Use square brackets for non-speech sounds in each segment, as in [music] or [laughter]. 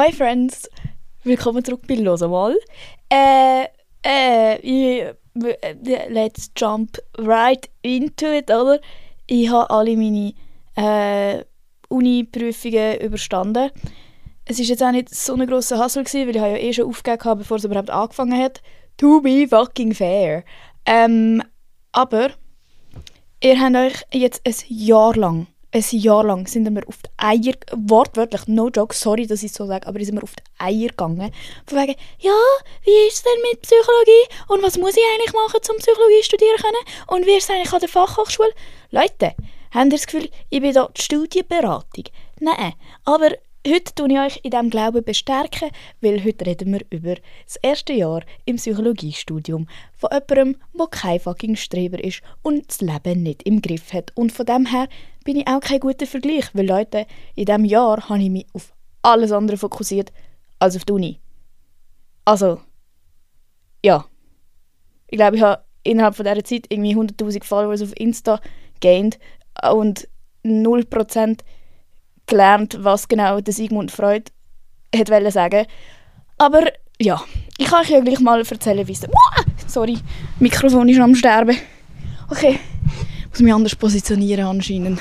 Hi Friends, willkommen zurück bei Los mal. Äh, äh, äh, let's jump right into it, oder? Ich habe alle meine äh, Uni-Prüfungen überstanden. Es war jetzt auch nicht so ein grosser Hassel, gewesen, weil ich ja eh schon aufgegeben habe, bevor es überhaupt angefangen hat. To be fucking fair. Ähm, aber ihr habt euch jetzt ein Jahr lang ein Jahr lang sind wir auf die Eier, wortwörtlich, no joke, sorry, dass ich so sage, aber sind wir auf die Eier gegangen. Von wegen, ja, wie ist es denn mit Psychologie? Und was muss ich eigentlich machen, um Psychologie studieren können? Und wie ist es eigentlich an der Fachhochschule? Leute, habt ihr das Gefühl, ich bin da die Studienberatung? Nein, aber Heute tue ich euch in diesem Glauben bestärken, weil heute reden wir über das erste Jahr im Psychologiestudium von jemandem, der kein fucking Streber ist und das Leben nicht im Griff hat. Und von dem her bin ich auch kein guter Vergleich, weil Leute, in diesem Jahr habe ich mich auf alles andere fokussiert als auf die Uni. Also, ja. Ich glaube, ich habe innerhalb von dieser Zeit irgendwie 100'000 Followers auf Insta gained und 0% gelernt, was genau der Sigmund Freud hat wollte sagen. Aber ja, ich kann euch ja gleich mal erzählen, wie es... Sorry, Mikrofon ist am Sterben. Okay, muss mich anders positionieren anscheinend.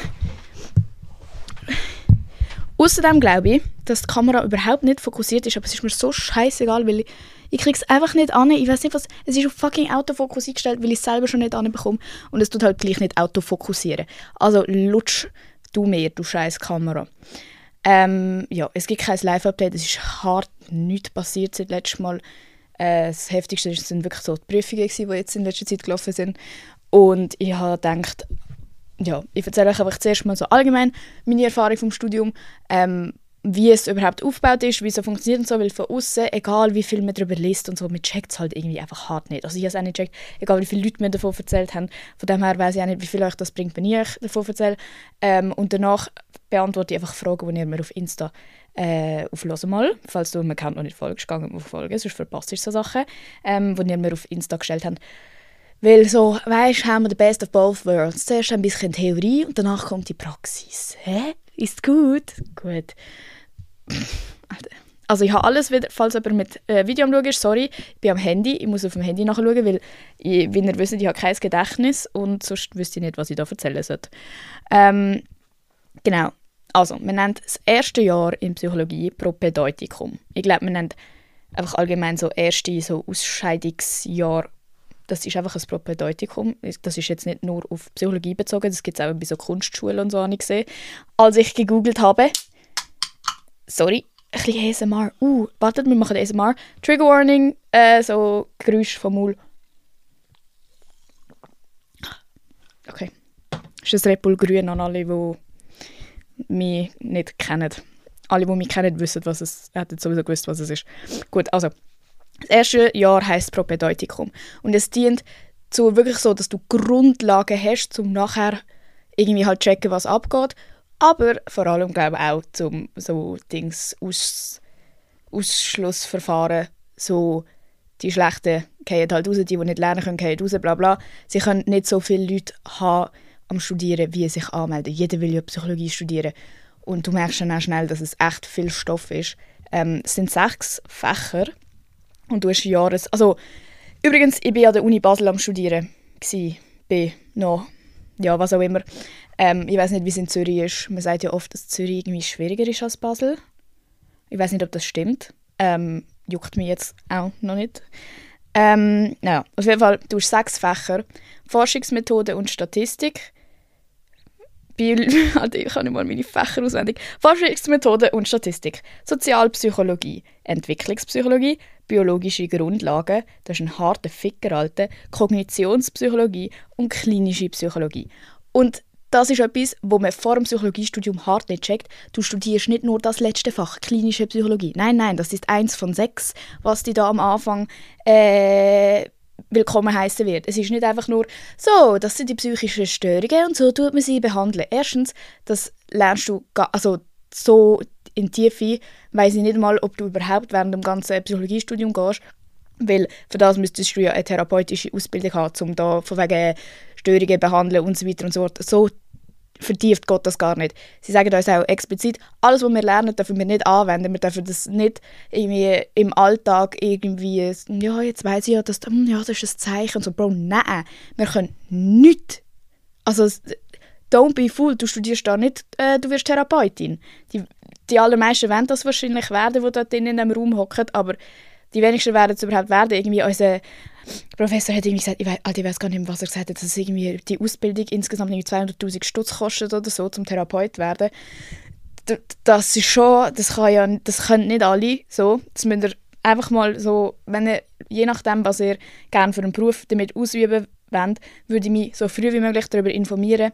Außerdem glaube ich, dass die Kamera überhaupt nicht fokussiert ist, aber es ist mir so scheißegal, weil ich, ich kriege es einfach nicht an. Ich weiß nicht was, es ist auf fucking Autofokus eingestellt, weil ich es selber schon nicht anbekomme und es tut halt gleich nicht Autofokussieren. Also lutsch du mir, du scheiß Kamera. Ähm, ja, es gibt kein Live-Update, es ist hart nichts passiert seit letztem Mal. Äh, das Heftigste sind wirklich so die Prüfungen, die jetzt in letzter Zeit gelaufen sind. Und ich habe gedacht, ja, ich erzähle euch einfach zuerst mal so allgemein meine Erfahrung vom Studium, ähm, wie es überhaupt aufgebaut ist, wie es so funktioniert und so, weil von außen, egal wie viel man darüber liest und so, man checkt es halt irgendwie einfach hart nicht. Also ich habe es auch nicht checkt, egal wie viele Leute mir davon erzählt haben. Von dem her weiß ich auch nicht, wie viel euch das bringt, wenn ich euch davon erzähle. Ähm, und danach beantworte ich einfach Fragen, die ihr mir auf Insta äh, auf mal, falls du mir kennt noch nicht folgst, gang auf Folgen, sonst verpasst du so Sachen, ähm, die ihr mir auf Insta gestellt habt. Weil so, weißt, haben wir the best of both worlds. Zuerst ein bisschen Theorie und danach kommt die Praxis. Hä? Ist gut? Gut. Also ich habe alles wieder, falls jemand mit äh, Video am ist, sorry, ich bin am Handy, ich muss auf dem Handy nachschauen, weil, ich, wie ihr wisst, ich habe kein Gedächtnis und sonst wüsste ich nicht, was ich da erzählen sollte. Ähm, genau, also, wir nennen das erste Jahr in Psychologie Propedeutikum. Ich glaube, wir nennen einfach allgemein so erste so Ausscheidungsjahr das ist einfach ein Propedeutikum. Das ist jetzt nicht nur auf Psychologie bezogen, das gibt es auch bei so Kunstschulen und so, habe ich gesehen. Als ich gegoogelt habe, sorry, ein bisschen ASMR. Uh, wartet, wir machen ASMR. Trigger Warning, äh, so Geräusch vom Maul. Okay. Das ist Red Bull Grün an alle, die mich nicht kennen. Alle, die mich kennen, wissen, was es hätten sowieso gewusst, was es ist. Gut, also das erste Jahr heißt Propedeutikum und es dient zu wirklich so, dass du Grundlagen hast, um nachher irgendwie halt checken, was abgeht, aber vor allem glaube ich auch zum so Dings Aus, Ausschlussverfahren, so die Schlechten gehen halt raus, die, die nicht lernen können, gehen raus, bla bla. Sie können nicht so viele Leute haben am Studieren, wie sich anmelden. Jeder will ja Psychologie studieren. Und du merkst dann auch schnell, dass es echt viel Stoff ist. Ähm, es sind sechs Fächer und du hast Jahres... Also, übrigens, ich war an der Uni Basel am Studieren. Gewesen. Bin noch... Ja, was auch immer. Ähm, ich weiß nicht, wie es in Zürich ist. Man sagt ja oft, dass Zürich irgendwie schwieriger ist als Basel. Ich weiß nicht, ob das stimmt. Ähm, juckt mich jetzt auch noch nicht. Ähm, naja, auf jeden Fall, du hast sechs Fächer. Forschungsmethode und Statistik. Also [laughs] ich nicht mal meine Fächer auswendig. Forschungsmethode und Statistik. Sozialpsychologie, Entwicklungspsychologie, biologische Grundlagen, das ist ein harter Ficker, Alter, Kognitionspsychologie und klinische Psychologie. Und das ist etwas, wo man vor dem Psychologiestudium hart nicht checkt. Du studierst nicht nur das letzte Fach, klinische Psychologie. Nein, nein, das ist eins von sechs, was die da am Anfang äh, willkommen heißen wird. Es ist nicht einfach nur so, das sind die psychischen Störungen und so tut man sie behandeln. Erstens, das lernst du also so in Tiefe, weiß ich nicht mal, ob du überhaupt während dem ganzen Psychologiestudium gehst, weil für das müsstest du ja eine therapeutische Ausbildung haben, um da von wegen Störungen behandeln und so weiter und so fort. So vertieft geht das gar nicht. Sie sagen uns auch explizit, alles, was wir lernen, dürfen wir nicht anwenden. Wir dürfen das nicht irgendwie im Alltag irgendwie, ja, jetzt weiß ich ja, dass, hm, ja, das ist ein Zeichen. so, Bro, nein, wir können nichts. Also, don't be fool, du studierst da nicht, äh, du wirst Therapeutin. Die, die allermeisten werden das wahrscheinlich werden, die dort in dem Raum hocken, aber die wenigsten werden es überhaupt werden. Irgendwie unser Professor hat irgendwie gesagt, ich weiß, ich weiß gar nicht mehr, was er gesagt hat, dass irgendwie die Ausbildung insgesamt 200'000 Stutz kostet oder so, zum Therapeut werden. Das ist schon, das kann ja, das können nicht alle so. Das müsst ihr einfach mal so, wenn ihr, je nachdem, was ihr gerne für einen Beruf damit ausüben wollt, würde ich mich so früh wie möglich darüber informieren,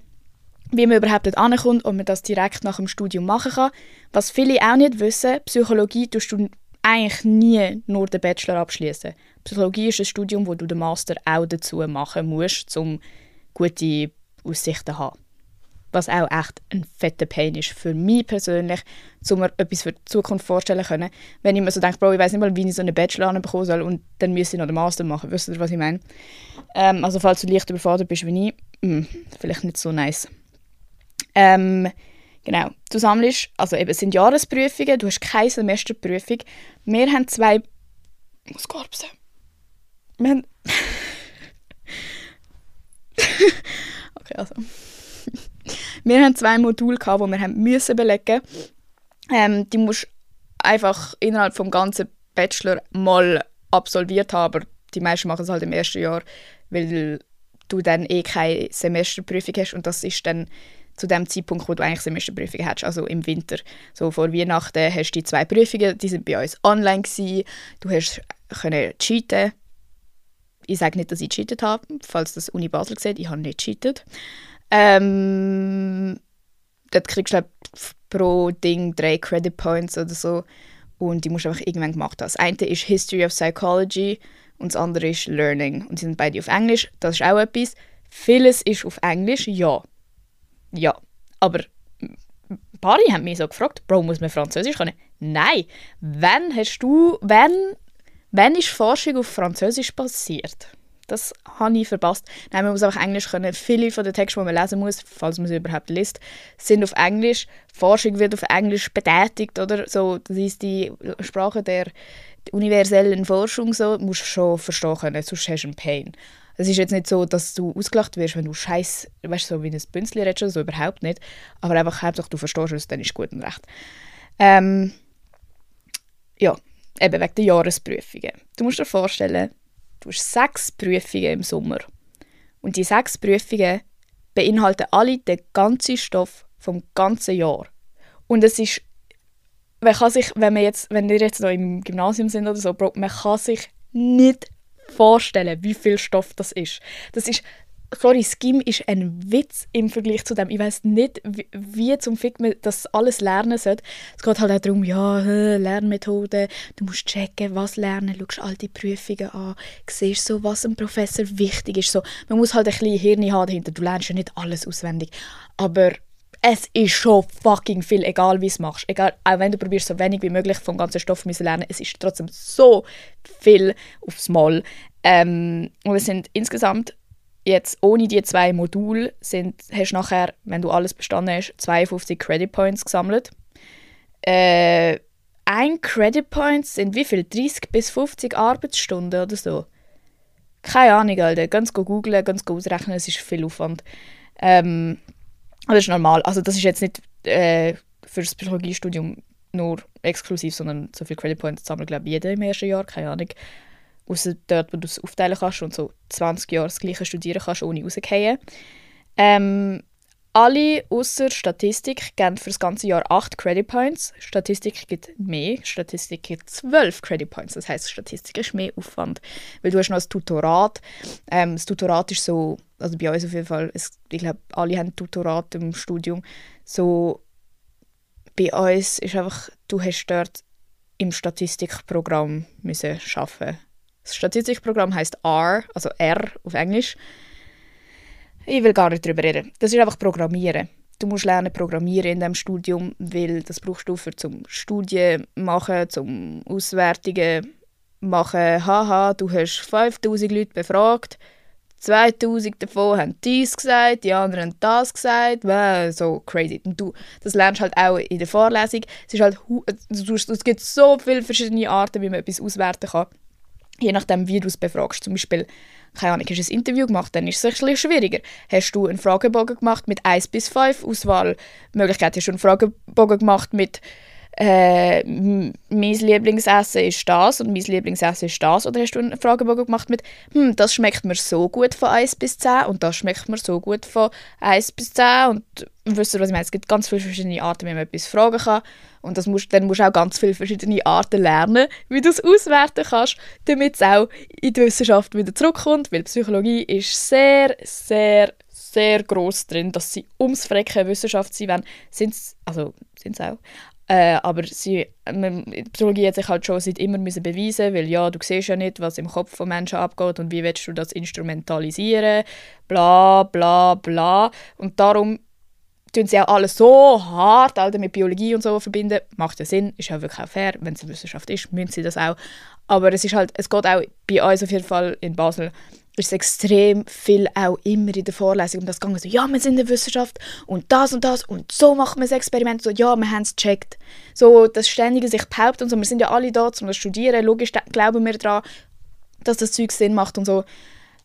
wie man überhaupt dort ankommt und man das direkt nach dem Studium machen kann. Was viele auch nicht wissen, Psychologie tust du eigentlich nie nur den Bachelor abschließen. Psychologie ist ein Studium, wo du den Master auch dazu machen musst, um gute Aussichten zu haben. Was auch echt ein fetter Pain ist für mich persönlich, um mir etwas für die Zukunft vorstellen können. Wenn ich mir so denke, Bro, ich weiß nicht mal, wie ich so einen Bachelor bekommen soll und dann müsste ich noch den Master machen. Wisst ihr, was ich meine? Ähm, also falls du leicht überfordert bist wie ich, mh, hm, vielleicht nicht so nice. Ähm, Genau. Du sammelst, also eben, es sind Jahresprüfungen, du hast keine Semesterprüfung. Wir haben zwei. Ich muss korbsen. Wir haben. [laughs] okay, also. wir haben zwei Module, gehabt, die wir haben müssen belegen ähm, Die musst einfach innerhalb des ganzen Bachelor mal absolviert haben, aber die meisten machen es halt im ersten Jahr, weil du dann eh keine Semesterprüfung hast und das ist dann zu dem Zeitpunkt, wo du eigentlich Semesterprüfungen hast, also im Winter. So vor Weihnachten hast du die zwei Prüfungen, die sind bei uns online gewesen. Du hast können cheaten. Ich sage nicht, dass ich cheatet habe, falls das Uni Basel sieht, ich habe nicht cheatet. Ähm, dort kriegst du pro Ding drei Credit Points oder so und die musst du einfach irgendwann gemacht haben. Das eine ist History of Psychology und das andere ist Learning und sie sind beide auf Englisch. Das ist auch etwas. Vieles ist auf Englisch, ja ja, aber ein paar haben mich so gefragt, Bro, muss man Französisch können? Nein. Wann hast du, wenn, wenn ist Forschung auf Französisch passiert? Das habe ich verpasst. Nein, man muss einfach Englisch können. Viele von den Texten, die man lesen muss, falls man sie überhaupt liest, sind auf Englisch. Forschung wird auf Englisch betätigt, oder? So, das ist die Sprache der universellen Forschung, so, musst du schon verstehen können, sonst hast du einen Pain. Es ist jetzt nicht so, dass du ausgelacht wirst, wenn du scheiß, weißt so wie ein Bünzli redest, so überhaupt nicht. Aber einfach Hauptsache du verstehst es, dann ist gut und recht. Ähm, ja, eben wegen der Jahresprüfungen. Du musst dir vorstellen, du hast sechs Prüfungen im Sommer. Und die sechs Prüfungen beinhalten alle den ganzen Stoff vom ganzen Jahr. Und es ist, man kann sich, wenn, man jetzt, wenn wir jetzt noch im Gymnasium sind oder so, man kann sich nicht vorstellen, wie viel Stoff das ist. Das ist sorry, Skim ist ein Witz im Vergleich zu dem. Ich weiß nicht, wie, wie, zum Fick man das alles lernen sollte. Es geht halt auch darum, ja, Lernmethoden, du musst checken, was lernen, schaust all die Prüfungen an, siehst so, was einem Professor wichtig ist. So, man muss halt ein bisschen Hirn haben dahinter. Du lernst ja nicht alles auswendig. Aber es ist schon fucking viel, egal wie es machst. Egal, auch wenn du probierst, so wenig wie möglich vom ganzen Stoff zu lernen, es ist trotzdem so viel aufs Mal. Ähm, und es sind insgesamt jetzt ohne die zwei Module sind, hast du nachher, wenn du alles bestanden hast, 52 Credit Points gesammelt. Äh, ein Credit Point sind wie viel? 30 bis 50 Arbeitsstunden oder so? Keine Ahnung, Alter. Ganz googeln, ganz ausrechnen, es ist viel Aufwand. Ähm, das ist normal. Also das ist jetzt nicht äh, für das Psychologiestudium nur exklusiv, sondern so viele Credit Points sammelt, glaube ich, jeder im ersten Jahr, keine Ahnung. Außer dort, wo du es aufteilen kannst und so 20 Jahre das Gleiche studieren kannst, ohne rauszugehen. Ähm, alle außer Statistik geben für das ganze Jahr 8 Credit Points. Statistik gibt mehr. Statistik gibt 12 Credit Points. Das heißt, Statistik ist mehr Aufwand. Weil du hast noch ein Tutorat. Ähm, das Tutorat ist so, also bei uns auf jeden Fall, es, ich glaube, alle haben Tutorat im Studium. So, bei uns ist einfach, du hast dort im Statistikprogramm müssen arbeiten. Das Statistikprogramm heißt R, also R auf Englisch. Ich will gar nicht darüber reden. Das ist einfach Programmieren. Du musst lernen programmieren in diesem Studium, weil das brauchst du für zum Studien machen, zum Auswertungen machen. Haha, du hast 5000 Leute befragt, 2000 davon haben dies gesagt, die anderen haben das gesagt, so crazy. Und du, das lernst halt auch in der Vorlesung. Es, ist halt, es gibt so viele verschiedene Arten, wie man etwas auswerten kann, je nachdem, wie du es befragst. Zum Beispiel, keine Ahnung, hast du ein Interview gemacht, dann ist es ein bisschen schwieriger. Hast du einen Fragebogen gemacht mit 1 bis 5 Auswahlmöglichkeiten? Hast du einen Fragebogen gemacht mit äh, mein Lieblingsessen ist das und mein Lieblingsessen ist das? Oder hast du einen Fragebogen gemacht mit, hm, das schmeckt mir so gut von 1 bis 10 und das schmeckt mir so gut von 1 bis 10 und wisst ihr, was ich meine? Es gibt ganz viele verschiedene Arten, wie man etwas fragen kann und das musst, dann musst du auch ganz viele verschiedene Arten lernen, wie du es auswerten kannst, damit es auch in die Wissenschaft wieder zurückkommt, weil Psychologie ist sehr, sehr, sehr groß drin, dass sie ums Frecken Wissenschaft sein wollen, sind also sind auch, äh, aber sie, die Psychologie hat sich halt schon seit immer müssen beweisen weil ja, du siehst ja nicht, was im Kopf von Menschen abgeht und wie willst du das instrumentalisieren, bla bla bla. Und darum tun sie auch alles so hart Alter, mit Biologie und so verbinden. Macht ja Sinn, ist ja wirklich auch fair, wenn es eine Wissenschaft ist, müssen sie das auch. Aber es ist halt, es geht auch bei uns auf jeden Fall in Basel ist extrem viel auch immer in der Vorlesung um das gegangen. So, ja, wir sind in der Wissenschaft und das und das und so macht man das Experiment. So, ja, wir haben es gecheckt. So, das ständige sich behaupten und so. Wir sind ja alle da, um das zu studieren. Logisch glauben wir daran, dass das Zeug Sinn macht und so.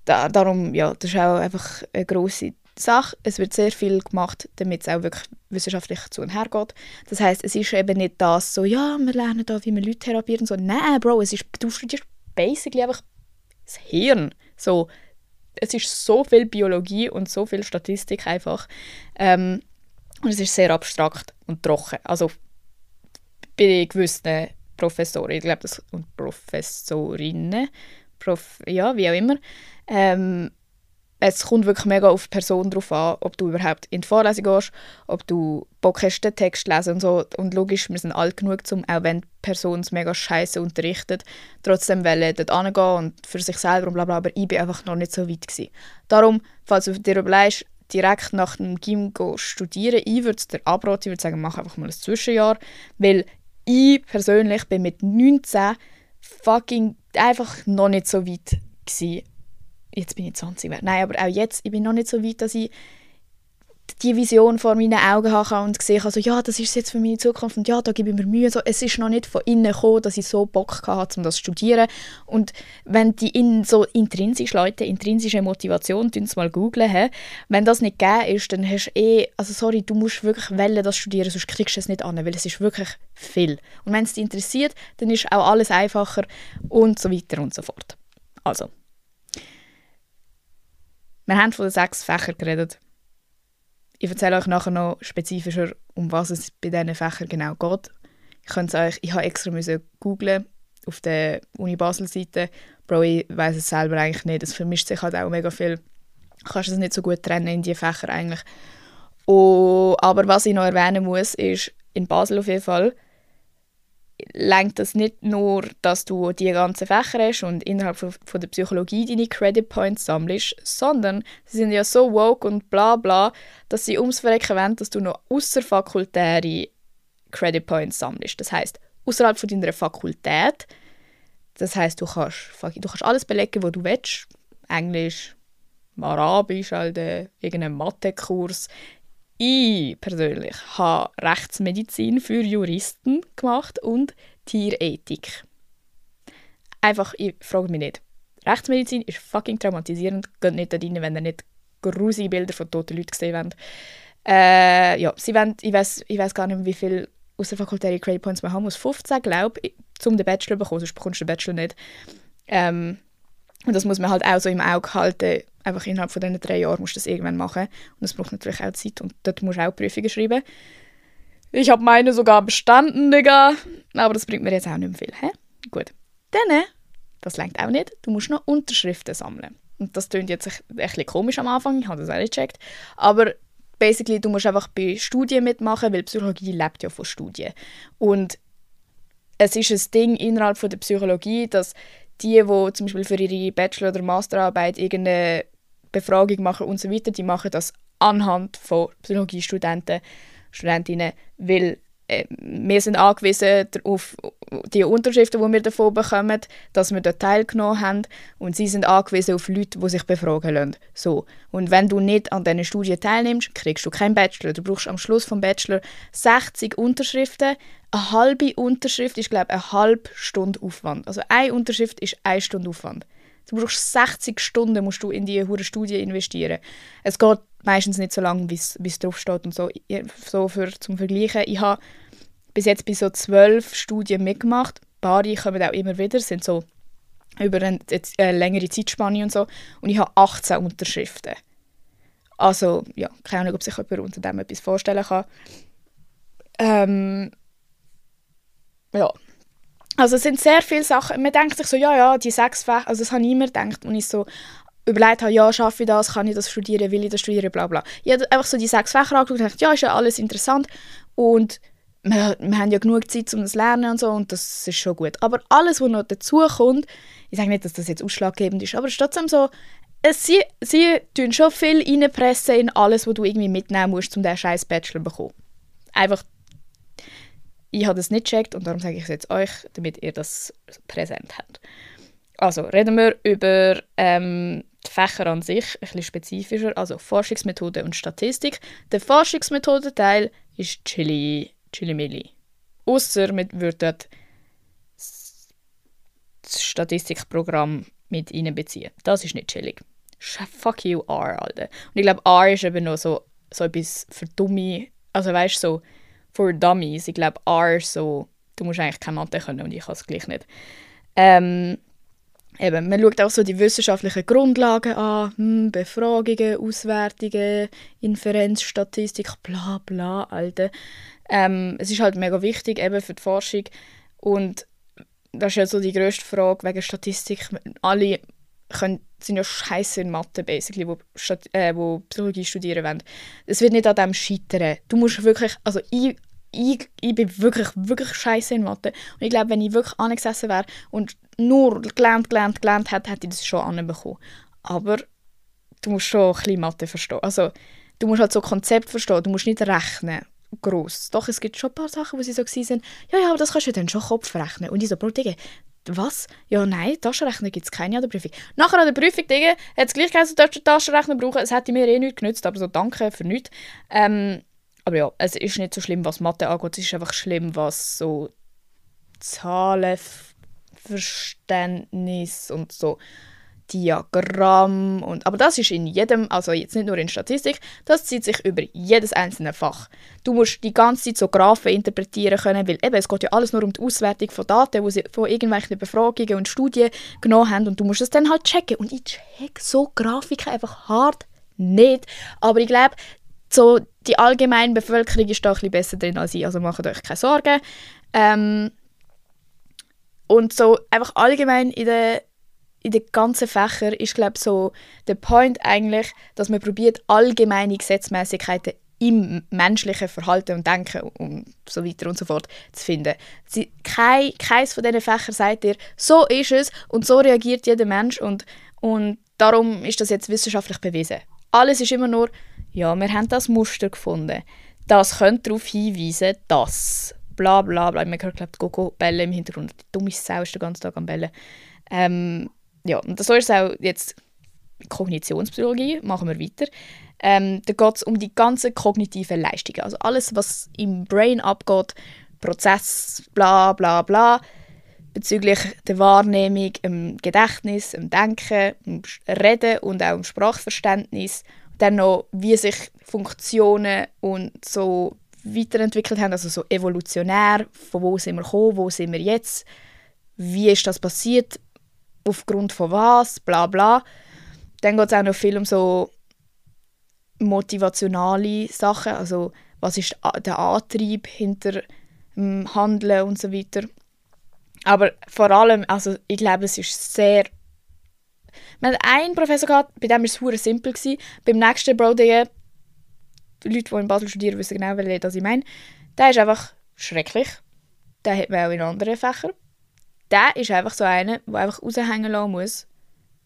Da, darum, ja, das ist auch einfach eine grosse Sache. Es wird sehr viel gemacht, damit es auch wirklich wissenschaftlich zu und her geht. Das heißt, es ist eben nicht das so, ja, wir lernen da, wie man Leute therapieren so. Nein, Bro, es ist, du studierst basically einfach das Hirn. So, es ist so viel Biologie und so viel Statistik einfach. Ähm, und es ist sehr abstrakt und trocken. Also bei gewissen Professoren, ich glaube, das und Professorinnen, Prof, ja, wie auch immer, ähm, es kommt wirklich mega auf die Person drauf an, ob du überhaupt in die Vorlesung gehst, ob du Bock hast, den Text zu lesen und so. Und logisch, wir sind alt genug, um, auch wenn die Person es mega scheiße unterrichtet, trotzdem wollen dort hingehen und für sich selber und bla bla, aber ich bin einfach noch nicht so weit gewesen. Darum, falls du dir überlegst, direkt nach dem Gym studieren, ich würde dir abraten, ich würde sagen, mach einfach mal ein Zwischenjahr, weil ich persönlich bin mit 19 fucking einfach noch nicht so weit gewesen jetzt bin ich 20, nein, aber auch jetzt, ich bin noch nicht so weit, dass ich die Vision vor meinen Augen habe und sehe also ja, das ist jetzt für meine Zukunft und ja, da gebe ich mir Mühe. So, es ist noch nicht von innen gekommen, dass ich so Bock hatte, um das zu studieren. Und wenn die in so intrinsisch Leute, intrinsische Motivation, tun mal googlen, wenn das nicht gegeben ist, dann hast du eh, also sorry, du musst wirklich wollen, das studieren, sonst kriegst du es nicht an, weil es ist wirklich viel. Und wenn es dich interessiert, dann ist auch alles einfacher und so weiter und so fort. Also, wir haben von den sechs Fächern geredet. Ich erzähle euch nachher noch spezifischer, um was es bei diesen Fächern genau geht. Ich, euch, ich habe extra googeln auf der Uni Basel Seite. Bro, ich weiß es selber eigentlich nicht. Es vermischt sich halt auch mega viel. Du kannst es nicht so gut trennen in die Fächer eigentlich. Oh, aber was ich noch erwähnen muss, ist in Basel auf jeden Fall lenkt das nicht nur, dass du die ganzen Fächer hast und innerhalb von, von der Psychologie deine Credit Points sammelst, sondern sie sind ja so woke und bla bla, dass sie ums Verrecken wollen, dass du noch außerfakultäre Credit Points sammelst. Das heißt außerhalb von deiner Fakultät. Das heißt du kannst, du kannst alles belegen, was du willst. Englisch, Arabisch, äh, irgendeinen Mathekurs, ich persönlich habe Rechtsmedizin für Juristen gemacht und Tierethik. Einfach, ich frage mich nicht. Rechtsmedizin ist fucking traumatisierend. Geht nicht da rein, wenn ihr nicht grusige Bilder von toten Leuten gesehen habt. Äh, ja, sie wollen, ich weiß ich weiss gar nicht, wie viel außerfakultäre Credit Points man haben muss. 15, glaube ich, um den Bachelor zu bekommen, sonst bekommst du den Bachelor nicht. Ähm, und das muss man halt auch so im Auge halten. Einfach innerhalb von diesen drei Jahren musst du das irgendwann machen. Und das braucht natürlich auch Zeit. Und dort musst du auch Prüfungen schreiben. Ich habe meine sogar bestanden, Digga. Aber das bringt mir jetzt auch nicht mehr viel. Hä? Gut. Dann, das längt auch nicht, du musst noch Unterschriften sammeln. Und das klingt jetzt ein bisschen komisch am Anfang, ich habe das auch nicht gecheckt. Aber basically, du musst einfach bei Studien mitmachen, weil Psychologie lebt ja von Studien. Und es ist ein Ding innerhalb von der Psychologie, dass die, die zum Beispiel für ihre Bachelor- oder Masterarbeit irgendeine Befragung machen und so weiter, die machen das anhand von Psychologiestudenten, Studentinnen, weil wir sind angewiesen auf die Unterschriften, die wir davon bekommen, dass wir dort teilgenommen haben und sie sind angewiesen auf Leute, die sich befragen lassen. So. Und wenn du nicht an diesen Studien teilnimmst, kriegst du keinen Bachelor. Du brauchst am Schluss vom Bachelor 60 Unterschriften. Eine halbe Unterschrift ist, glaube ich, eine halbe Stunde Aufwand. Also eine Unterschrift ist eine Stunde Aufwand. Du brauchst 60 Stunden musst du in diese Studie investieren. Es geht meistens nicht so lange, wie es drauf steht und so. So für, zum Vergleichen, ich habe bis jetzt bei so zwölf Studien mitgemacht. Ein paar kommen auch immer wieder, sind so über eine, eine längere Zeitspanne und so. Und ich habe 18 Unterschriften. Also, ja, keine Ahnung, ob sich jemand unter dem etwas vorstellen kann. Ähm, ja. Also es sind sehr viele Sachen. Man denkt sich so, ja, ja, die sechs Fächer, also das habe ich immer gedacht, und ich so überlegt habe, ja, schaffe ich das, kann ich das studieren, will ich das studieren, bla bla. Ich habe einfach so die sechs Fächer angeschaut und gedacht, ja, ist ja alles interessant. Und wir, wir haben ja genug Zeit, um das zu lernen und so, und das ist schon gut. Aber alles, was noch dazu kommt, ich sage nicht, dass das jetzt ausschlaggebend ist, aber es ist trotzdem so, sie, sie tun schon viel reinpressen in alles, was du irgendwie mitnehmen musst, um diesen scheiß Bachelor zu bekommen. Einfach, ich habe das nicht gecheckt und darum sage ich es jetzt euch, damit ihr das präsent habt. Also, reden wir über ähm, die Fächer an sich, ein bisschen spezifischer, also Forschungsmethode und Statistik. Der Forschungsmethodenteil ist Chili Chili-Milli. Ausser man würde dort das Statistikprogramm mit einbeziehen. Das ist nicht chillig. Fuck you, R, Alter. Und ich glaube, R ist eben noch so, so etwas für Dumme, also weißt du, so für Dummies. Ich glaube, R ist so, du musst eigentlich keine Mathe können und ich kann es gleich nicht. Ähm, eben, man schaut auch so die wissenschaftlichen Grundlagen an, hm, Befragungen, Auswertungen, Inferenzstatistik, bla bla, Alter. Ähm, es ist halt mega wichtig eben für die Forschung und das ist ja so die grösste Frage wegen Statistik. Alle können, sind ja scheiße in Mathe, basically, wo, äh, wo Psychologie studieren wollen. Es wird nicht an dem scheitern. Du musst wirklich, also ich, ich, ich bin wirklich, wirklich scheiße in Mathe. Und ich glaube, wenn ich wirklich angesessen wäre und nur gelernt, gelernt, gelernt hätte, hätte ich das schon anbekommen. Aber du musst schon ein bisschen Mathe verstehen. Also, du musst halt so Konzept verstehen, du musst nicht rechnen groß. Doch, es gibt schon ein paar Sachen, wo sie so sind, ja, ja, aber das kannst du dann schon Kopf rechnen. Und ich so, Bro, Digga, was? Ja, nein, Taschenrechner gibt es keine an der Prüfung. Nachher an der Prüfung, Digga, hat es gleich geheißen, du darfst Taschenrechner brauchen. Es hätte mir eh nichts genützt, aber so danke für nichts. Ähm, aber ja, es ist nicht so schlimm, was Mathe angeht. Es ist einfach schlimm, was so Zahlenverständnis und so Diagramm und aber das ist in jedem, also jetzt nicht nur in Statistik, das zieht sich über jedes einzelne Fach. Du musst die ganze Zeit so Graphen interpretieren können, weil eben, es geht ja alles nur um die Auswertung von Daten, die sie von irgendwelchen Befragungen und Studien genommen haben und du musst es dann halt checken und ich check so Grafiken einfach hart nicht, aber ich glaube, so die allgemeine Bevölkerung ist da ein besser drin als ich, also macht euch keine Sorgen. Ähm, und so einfach allgemein in der in den ganzen Fächern ist glaube so der Point eigentlich, dass man probiert allgemeine Gesetzmäßigkeiten im menschlichen Verhalten und Denken und so weiter und so fort zu finden. Sie, kein, keins von diesen Fächern sagt dir, so ist es und so reagiert jeder Mensch und, und darum ist das jetzt wissenschaftlich bewiesen. Alles ist immer nur, ja, wir haben das Muster gefunden. Das könnte darauf hinweisen, dass bla bla bla. Man hört, glaube ich, Gogo bellen im Hintergrund. Die dumme Sau ist den ganzen Tag am Bellen. Ähm, ja, und so ist es auch jetzt Kognitionspsychologie, machen wir weiter. Ähm, da geht es um die ganzen kognitiven Leistungen, also alles, was im Brain abgeht, Prozess, bla bla bla, bezüglich der Wahrnehmung, dem Gedächtnis, dem Denken, dem Reden und auch dem Sprachverständnis. Dann noch, wie sich Funktionen und so weiterentwickelt haben, also so evolutionär, von wo sind wir gekommen, wo sind wir jetzt, wie ist das passiert, aufgrund von was, bla bla. Dann geht es auch noch viel um so motivationale Sachen, also was ist der Antrieb hinter dem Handeln und so weiter. Aber vor allem, also ich glaube, es ist sehr... Wir hatten einen Professor, gehabt, bei dem war es sehr simpel. Gewesen. Beim nächsten Bro, die Leute, die in Basel studieren, wissen genau, was ich meine. Der ist einfach schrecklich. Der hat man auch in anderen Fächern der ist einfach so einer, der einfach raushängen lassen muss,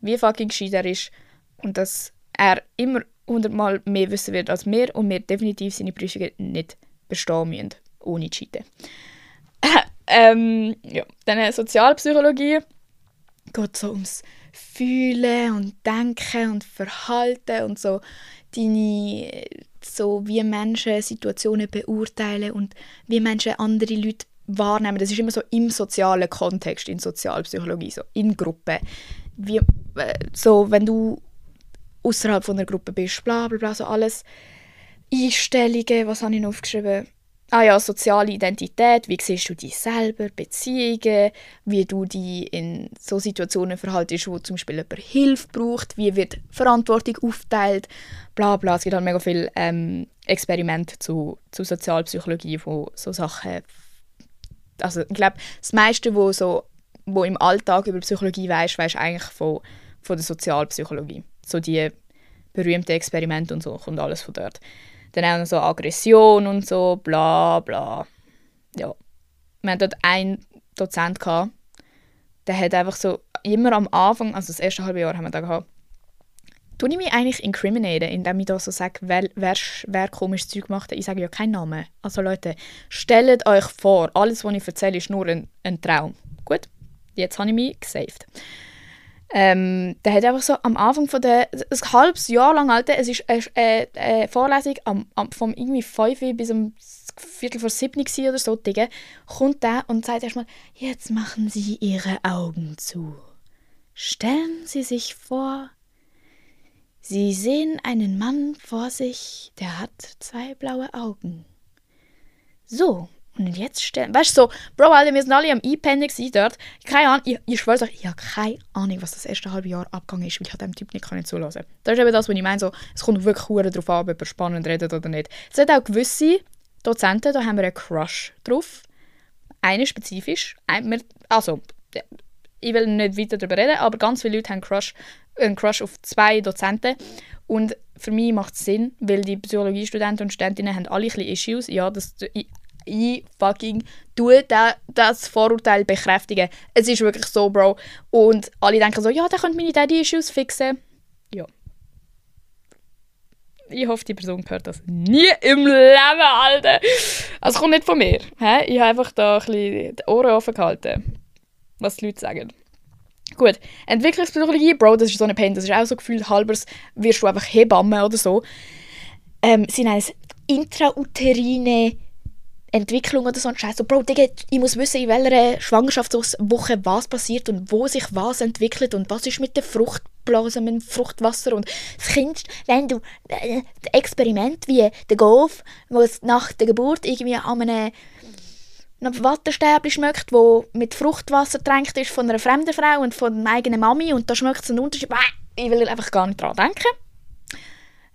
wie fucking gescheit er ist und dass er immer hundertmal mehr wissen wird als wir und wir definitiv seine Prüfungen nicht bestehen müssen. ohne Cheaten. [laughs] ähm, ja, dann Sozialpsychologie geht so ums Fühlen und Denken und Verhalten und so deine so wie Menschen Situationen beurteilen und wie Menschen andere Leute wahrnehmen. Das ist immer so im sozialen Kontext, in Sozialpsychologie, so in Gruppen. Wie, äh, so, wenn du außerhalb von einer Gruppe bist, bla bla bla, so alles. Einstellungen, was habe ich noch aufgeschrieben? Ah ja, soziale Identität, wie siehst du dich selber, Beziehungen, wie du dich in so Situationen verhaltest, wo zum Beispiel jemand Hilfe braucht, wie wird Verantwortung aufteilt, bla bla. Es gibt halt mega viele ähm, Experimente zu, zu Sozialpsychologie, wo so Sachen... Also ich glaube, das meiste, wo, so, wo im Alltag über Psychologie weißt, weißt eigentlich von, von der Sozialpsychologie. So die berühmten Experimente und so, kommt alles von dort. Dann auch noch so Aggression und so, bla bla. Ja. Wir hatten dort einen Dozent, gehabt, der hat einfach so immer am Anfang, also das erste halbe Jahr haben wir da gehabt, tue ich mich eigentlich incriminaten, indem ich da so sage, wer, wer, wer komisches Zeug macht. Ich sage ja keinen Namen. Also Leute, stellt euch vor, alles, was ich erzähle, ist nur ein, ein Traum. Gut, jetzt habe ich mich gesaved. Ähm, der hat einfach so am Anfang von der, ein halbes Jahr lang, Alter, es ist eine, eine, eine Vorlesung am, am, vom irgendwie 5 bis um Viertel vor 7 oder so, Digga, kommt der und sagt erstmal, jetzt machen Sie Ihre Augen zu. Stellen Sie sich vor, Sie sehen einen Mann vor sich, der hat zwei blaue Augen. So, und jetzt stellen. Weißt du, so, Bro, Alter, wir sind alle am Einpennen dort. Keine Ahnung, ich, ich schwöre euch, ich habe keine Ahnung, was das erste halbe Jahr abgegangen ist, weil ich dem Typ nicht kann zulassen Das ist eben das, was ich meine. So, es kommt wirklich darauf an, ob er spannend redet oder nicht. Es hat auch gewisse Dozenten, da haben wir einen Crush drauf. Eine spezifisch. Also, ich will nicht weiter darüber reden, aber ganz viele Leute haben Crush, einen Crush auf zwei Dozenten. Und für mich macht es Sinn, weil die Psychologiestudenten und Studentinnen haben alle ein bisschen Issues. Ja, das, ich fucking tue das Vorurteil bekräftigen. Es ist wirklich so, Bro. Und alle denken so, ja, der könnte meine Daddy-Issues fixen. Ja. Ich hoffe, die Person hört das nie im Leben, Alter. Also, es kommt nicht von mir. He? Ich habe einfach da ein bisschen die Ohren offen gehalten, was die Leute sagen. Gut, Entwicklungspsychologie, Bro, das ist so eine Pain, das ist auch so gefühlt halbers, wirst du einfach Hebamme oder so. Ähm, nennen es intrauterine Entwicklung oder so ein Scheiß. So, Bro, Digga, ich muss wissen, in welcher Schwangerschaftswoche was passiert und wo sich was entwickelt und was ist mit der Fruchtblase, mit dem Fruchtwasser und das Kind, wenn du äh, Experiment wie der Golf, wo es nach der Geburt irgendwie an einem Wattestäbchen schmeckt, wo mit Fruchtwasser tränkt ist von einer fremden Frau und von der eigenen Mami und da schmeckt es einen Unterschied. Ich will einfach gar nicht dran denken.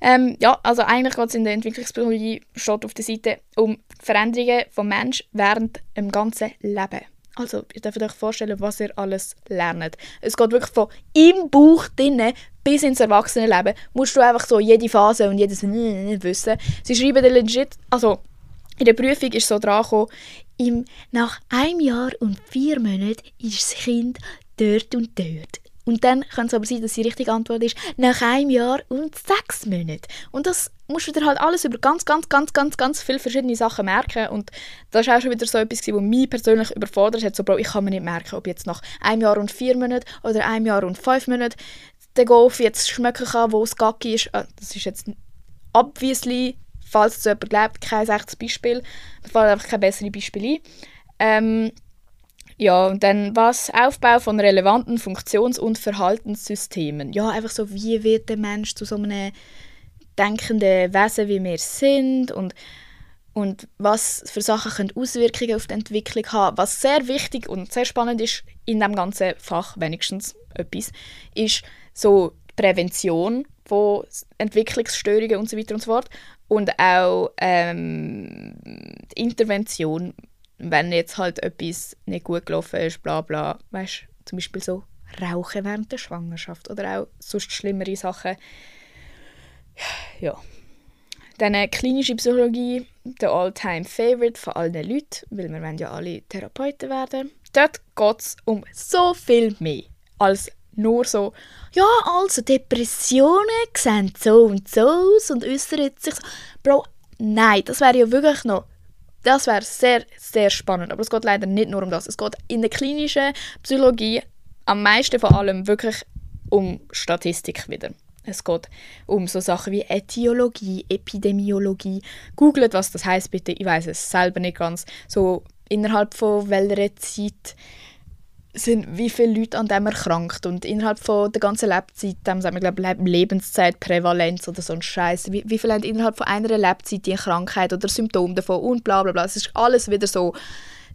Ähm, ja, also eigentlich geht es in der Entwicklungspsychologie steht auf der Seite um Veränderungen vom Mensch während dem ganzen Leben. Also, ihr dürft euch vorstellen, was ihr alles lernt. Es geht wirklich von im Bauch drinnen bis ins Erwachsenenleben. Musst du einfach so jede Phase und jedes [laughs] wissen. Sie schreiben legit, also in der Prüfung ist so dran gekommen, im, nach einem Jahr und vier Monaten ist das Kind dort und dort. Und dann kann es aber sein, dass die richtige Antwort ist, nach einem Jahr und sechs Monaten. Und das musst du dir halt alles über ganz, ganz, ganz, ganz, ganz viele verschiedene Sachen merken. Und das war auch schon wieder so etwas, was mich persönlich überfordert hat. So, Bro, ich kann mir nicht merken, ob jetzt nach einem Jahr und vier Monaten oder einem Jahr und fünf Monaten der Golf jetzt schmecken kann, wo es Gacki ist. Ah, das ist jetzt obviously, falls es jemand glaubt, kein echtes Beispiel. Mir fallen einfach keine besseren Beispiele ein. Ähm, ja, und dann was? Aufbau von relevanten Funktions- und Verhaltenssystemen. Ja, einfach so, wie wird der Mensch zu so einem denkenden Wesen, wie wir sind und, und was für Sachen können Auswirkungen auf die Entwicklung haben. Was sehr wichtig und sehr spannend ist in dem ganzen Fach, wenigstens etwas, ist so Prävention von Entwicklungsstörungen und so weiter und so fort und auch ähm, Intervention wenn jetzt halt etwas nicht gut gelaufen ist, bla bla, weißt zum Beispiel so Rauchen während der Schwangerschaft oder auch sonst schlimmere Sachen. Ja. Dann äh, klinische Psychologie, der All-Time-Favorite von allen Leuten, weil wir ja alle Therapeuten werden. Dort geht es um so viel mehr als nur so, ja, also Depressionen sehen so und so aus und äußern sich so. Bro, nein, das wäre ja wirklich noch Das wäre sehr, sehr spannend. Aber es geht leider nicht nur um das. Es geht in der klinischen Psychologie am meisten vor allem wirklich um Statistik wieder. Es geht um so Sachen wie Äthiologie, Epidemiologie. Googlet, was das heißt bitte. Ich weiß es selber nicht ganz. So innerhalb von welcher Zeit sind wie viele Leute an dem erkrankt und innerhalb von der ganzen Lebzeit, dem sagen wir glaube Lebenszeitprävalenz oder so ein Scheiß, wie, wie viele haben innerhalb von einer Lebzeit die Krankheit oder Symptome davon und bla bla bla. Es ist alles wieder so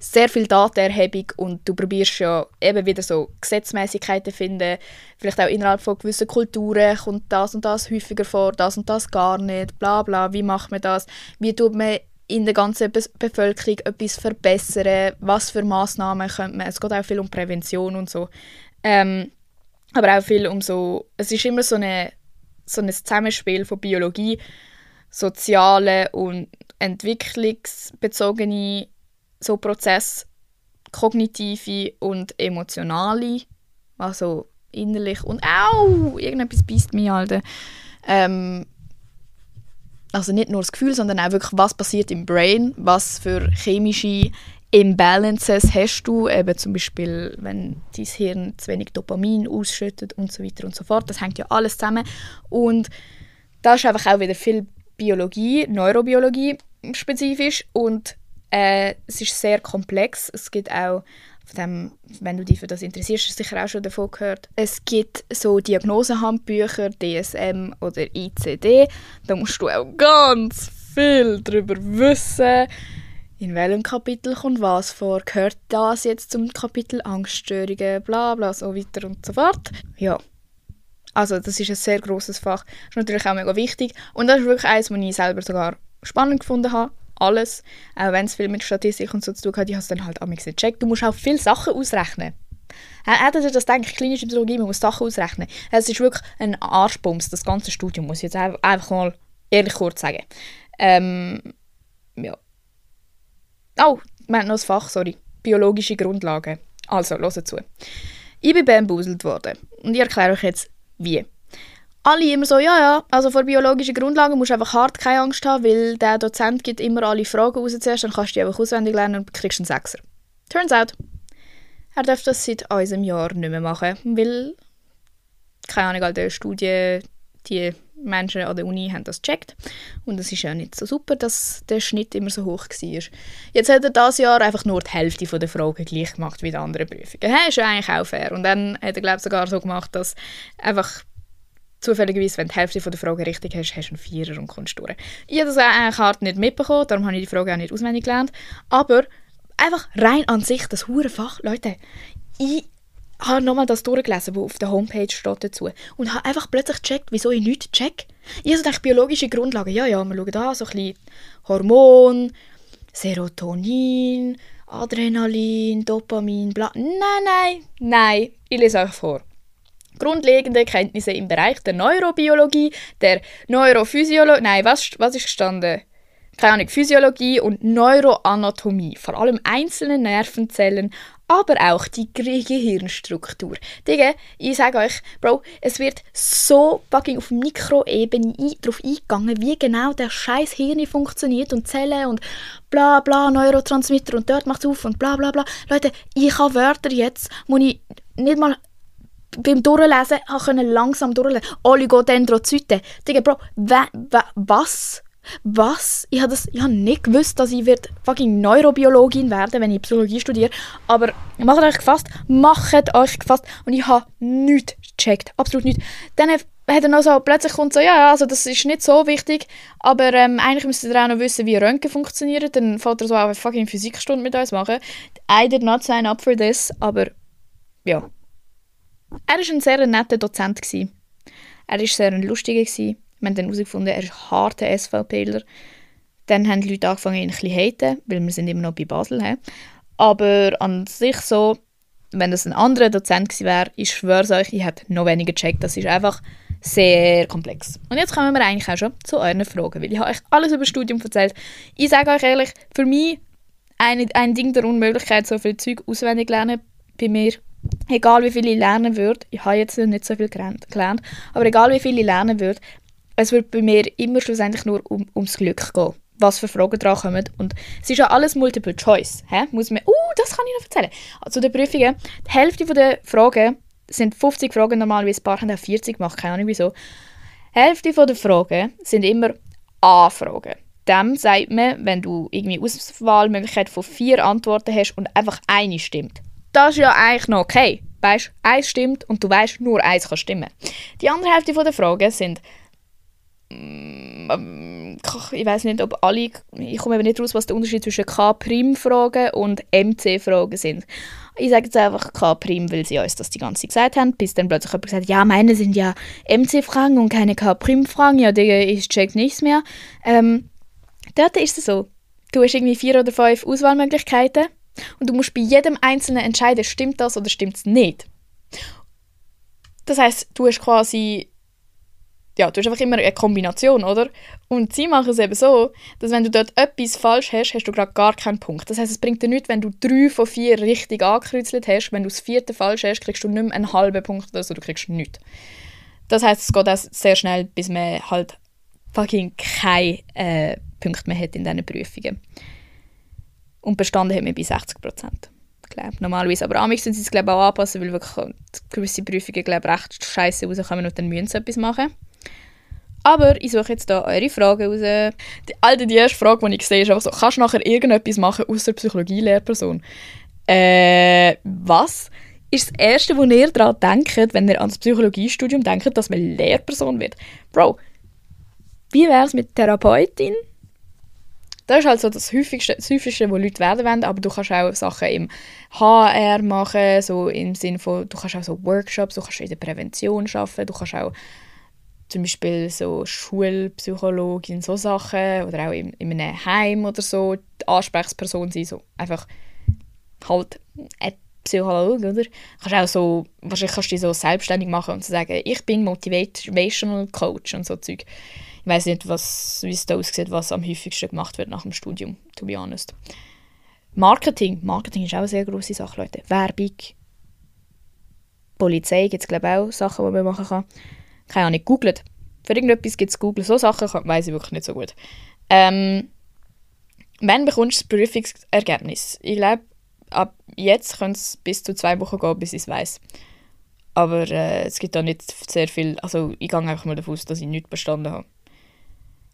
sehr viel Datenerhebung und du probierst ja eben wieder so Gesetzmäßigkeiten finden. Vielleicht auch innerhalb von gewissen Kulturen kommt das und das häufiger vor, das und das gar nicht, bla bla. Wie macht man das? Wie tut man in der ganzen Be Bevölkerung etwas verbessern? Was für Massnahmen könnte man? Es geht auch viel um Prävention und so. Ähm, aber auch viel um so, es ist immer so, eine, so ein Zusammenspiel von Biologie, soziale und entwicklungsbezogene so Prozesse, kognitive und emotionale, also innerlich und au, irgendetwas beißt mich, Alter. Ähm, also nicht nur das Gefühl, sondern auch wirklich, was passiert im Brain, was für chemische Imbalances hast du, eben zum Beispiel, wenn dein Hirn zu wenig Dopamin ausschüttet und so weiter und so fort. Das hängt ja alles zusammen. Und da ist einfach auch wieder viel Biologie, Neurobiologie spezifisch und äh, es ist sehr komplex. Es gibt auch von dem, wenn du dich für das interessierst, hast du sicher auch schon davon gehört. Es gibt so Diagnosehandbücher, DSM oder ICD. Da musst du auch ganz viel darüber wissen. In welchem Kapitel kommt was vor? Gehört das jetzt zum Kapitel Angststörungen? Bla bla, so weiter und so fort. Ja. Also, das ist ein sehr großes Fach. Das ist natürlich auch mega wichtig. Und das ist wirklich eines, was ich selber sogar spannend gefunden habe alles, auch wenn es viel mit Statistik und so zu tun hat, ich habe es dann halt auch nicht gecheckt. Du musst auch viele Sachen ausrechnen. Hättet ihr das denkt, klinische Psychologie, man muss Sachen ausrechnen. Es ist wirklich ein Arschbums, das ganze Studium, muss ich jetzt einfach mal ehrlich kurz sagen. Ähm, ja. Oh, wir haben noch ein Fach, sorry. Biologische Grundlagen. Also, hört zu. Ich bin bambuselt worden. Und ich erkläre euch jetzt, wie alle immer so, ja, ja, also vor biologischen Grundlagen musst du einfach hart keine Angst haben, weil der Dozent gibt immer alle Fragen raus zuerst, dann kannst du die einfach auswendig lernen und kriegst einen Sechser. Turns out, er darf das seit unserem Jahr nicht mehr machen, weil, keine Ahnung, all die Studien, die Menschen an der Uni haben das gecheckt und es ist ja nicht so super, dass der Schnitt immer so hoch war. Jetzt hat er dieses Jahr einfach nur die Hälfte der Fragen gleich gemacht wie die anderen Prüfungen. Das ist ja eigentlich auch fair. Und dann hat er, glaube ich, sogar so gemacht, dass einfach zufälligerweise, wenn du die Hälfte der Fragen richtig hast, hast du einen Vierer und kommst durch. Ich habe das eigentlich hart nicht mitbekommen, darum habe ich die Frage auch nicht auswendig gelernt. Aber einfach rein an sich, das Hurenfach, Leute, ich habe nochmal das durchgelesen, was auf der Homepage steht dazu und habe einfach plötzlich gecheckt, wieso ich nichts check. Ich habe gedacht, biologische Grundlagen, ja, ja, wir schauen da so ein bisschen Hormon, Serotonin, Adrenalin, Dopamin, bla. Nein, nein, nein, ich lese euch vor grundlegende Kenntnisse im Bereich der Neurobiologie, der Neurophysiologie, nein, was, was ist gestanden? Keine Ahnung, Physiologie und Neuroanatomie, vor allem einzelne Nervenzellen, aber auch die Gehirnstruktur. Digga, ich sage euch, Bro, es wird so fucking auf Mikroebene darauf eingegangen, wie genau der scheiß Hirn funktioniert und Zellen und bla bla, Neurotransmitter und dort macht es auf und bla bla bla. Leute, ich habe Wörter jetzt, wo ich nicht mal beim Durchlesen konnte ich langsam durchlesen. Oligodendrozyten. Digga, Bro, was? Was? Ich habe hab nicht gewusst, dass ich wird fucking Neurobiologin werden, wenn ich Psychologie studiere. Aber macht euch gefasst, macht euch gefasst. Und ich habe nichts gecheckt, absolut nichts. Dann hat er noch so, plötzlich kommt so, ja, also das ist nicht so wichtig, aber ähm, eigentlich müsst ihr auch noch wissen, wie Röntgen funktioniert. Dann fällt er so auch eine fucking Physikstunde mit uns machen. I did not sign up for this, aber ja, er war ein sehr netter Dozent. Er war sehr lustiger. Wir haben dann herausgefunden, er ist ein harter SVPler. Dann haben die Leute angefangen, ihn ein bisschen zu haten, weil wir sind immer noch bei Basel. He. Aber an sich so, wenn das ein anderer Dozent gewesen wäre, ich schwöre euch, ich hätte noch weniger gecheckt. Das ist einfach sehr komplex. Und jetzt kommen wir eigentlich auch schon zu euren Fragen, weil ich habe euch alles über das Studium erzählt. Ich sage euch ehrlich, für mich ein, ein Ding der Unmöglichkeit, so viel Zeug auswendig lernen bei mir egal wie viel ich lernen würde, ich habe jetzt nicht so viel gelernt, aber egal wie viel ich lernen würde, es wird bei mir immer schlussendlich nur um, ums Glück gehen. was für Fragen dran kommen. Und es ist ja alles Multiple Choice. Hä? Muss man, uh, das kann ich noch erzählen. Also der Prüfungen, die Hälfte der Fragen sind 50 Fragen normalerweise, ein paar haben auch 40 gemacht, keine Ahnung wieso. Die Hälfte der Fragen sind immer A-Fragen. Dem sagt man, wenn du irgendwie Auswahlmöglichkeit von vier Antworten hast und einfach eine stimmt. Das ist ja eigentlich noch okay. Weißt, eins stimmt und du weißt, nur eins kann stimmen. Die andere Hälfte der Fragen sind mm, ich weiß nicht, ob alle, ich komme eben nicht raus, was der Unterschied zwischen K-Prim-Fragen und MC-Fragen sind. Ich sage jetzt einfach K-Prim, weil sie uns das die ganze Zeit gesagt haben, bis dann plötzlich jemand gesagt ja, meine sind ja MC-Fragen und keine K-Prim-Fragen, ja, Digga, ich check nichts mehr. Ähm, dort ist es so, du hast irgendwie vier oder fünf Auswahlmöglichkeiten und du musst bei jedem Einzelnen entscheiden, stimmt das oder stimmt es nicht. Das heißt, du hast quasi ja, du hast einfach immer eine Kombination, oder? Und sie machen es eben so, dass wenn du dort etwas falsch hast, hast du gerade gar keinen Punkt. Das heißt, es bringt dir nichts, wenn du drei von vier richtig angekreuzelt hast. Wenn du das vierte falsch hast, kriegst du nicht mehr einen halben Punkt oder so, du kriegst nichts. Das heißt, es geht auch sehr schnell, bis man halt fucking keine äh, Punkte mehr hat in diesen Prüfungen. Und bestanden hat man bei 60 Prozent. Normalerweise. Aber amix müssen sie es glaube auch anpassen, weil wirklich gewisse Prüfungen glaube recht scheiße rauskommen und dann müssen sie etwas machen. Aber ich suche jetzt hier eure Fragen raus. Die, Alter, die erste Frage, die ich sehe, ist einfach so, kannst du nachher irgendetwas machen außer Psychologie-Lehrperson? Äh, was? Ist das Erste, wo ihr daran denkt, wenn ihr an das Psychologiestudium denkt, dass man Lehrperson wird? Bro, wie wäre es mit Therapeutin? Das ist halt so das Häufigste, das Häufigste, wo Leute werden wollen, aber du kannst auch Sachen im HR machen, so im Sinne von, du kannst auch so Workshops, du kannst in der Prävention arbeiten, du kannst auch zum Beispiel so Schulpsychologin, so Sachen, oder auch in, in einem Heim oder so, die Ansprechperson sein, so einfach halt ein Psychologe, oder? Kannst auch so, wahrscheinlich kannst du dich so selbstständig machen und sagen, ich bin Motivational Coach und so Zeug. Ich weiß nicht, wie es da aussieht, was am häufigsten gemacht wird nach dem Studium, to be honest. Marketing. Marketing ist auch eine sehr grosse Sache, Leute. Werbung. Polizei gibt es, glaube ich, auch Sachen, die man machen kann keine Ahnung, googelt. Für irgendetwas gibt es Google. So Sachen weiß ich wirklich nicht so gut. Ähm, wann bekommst du das Prüfungsergebnis? Ich glaube, ab jetzt könnte es bis zu zwei Wochen gehen, bis ich es weiss. Aber äh, es gibt da nicht sehr viel. Also ich gehe einfach mal davon aus, dass ich nichts bestanden habe.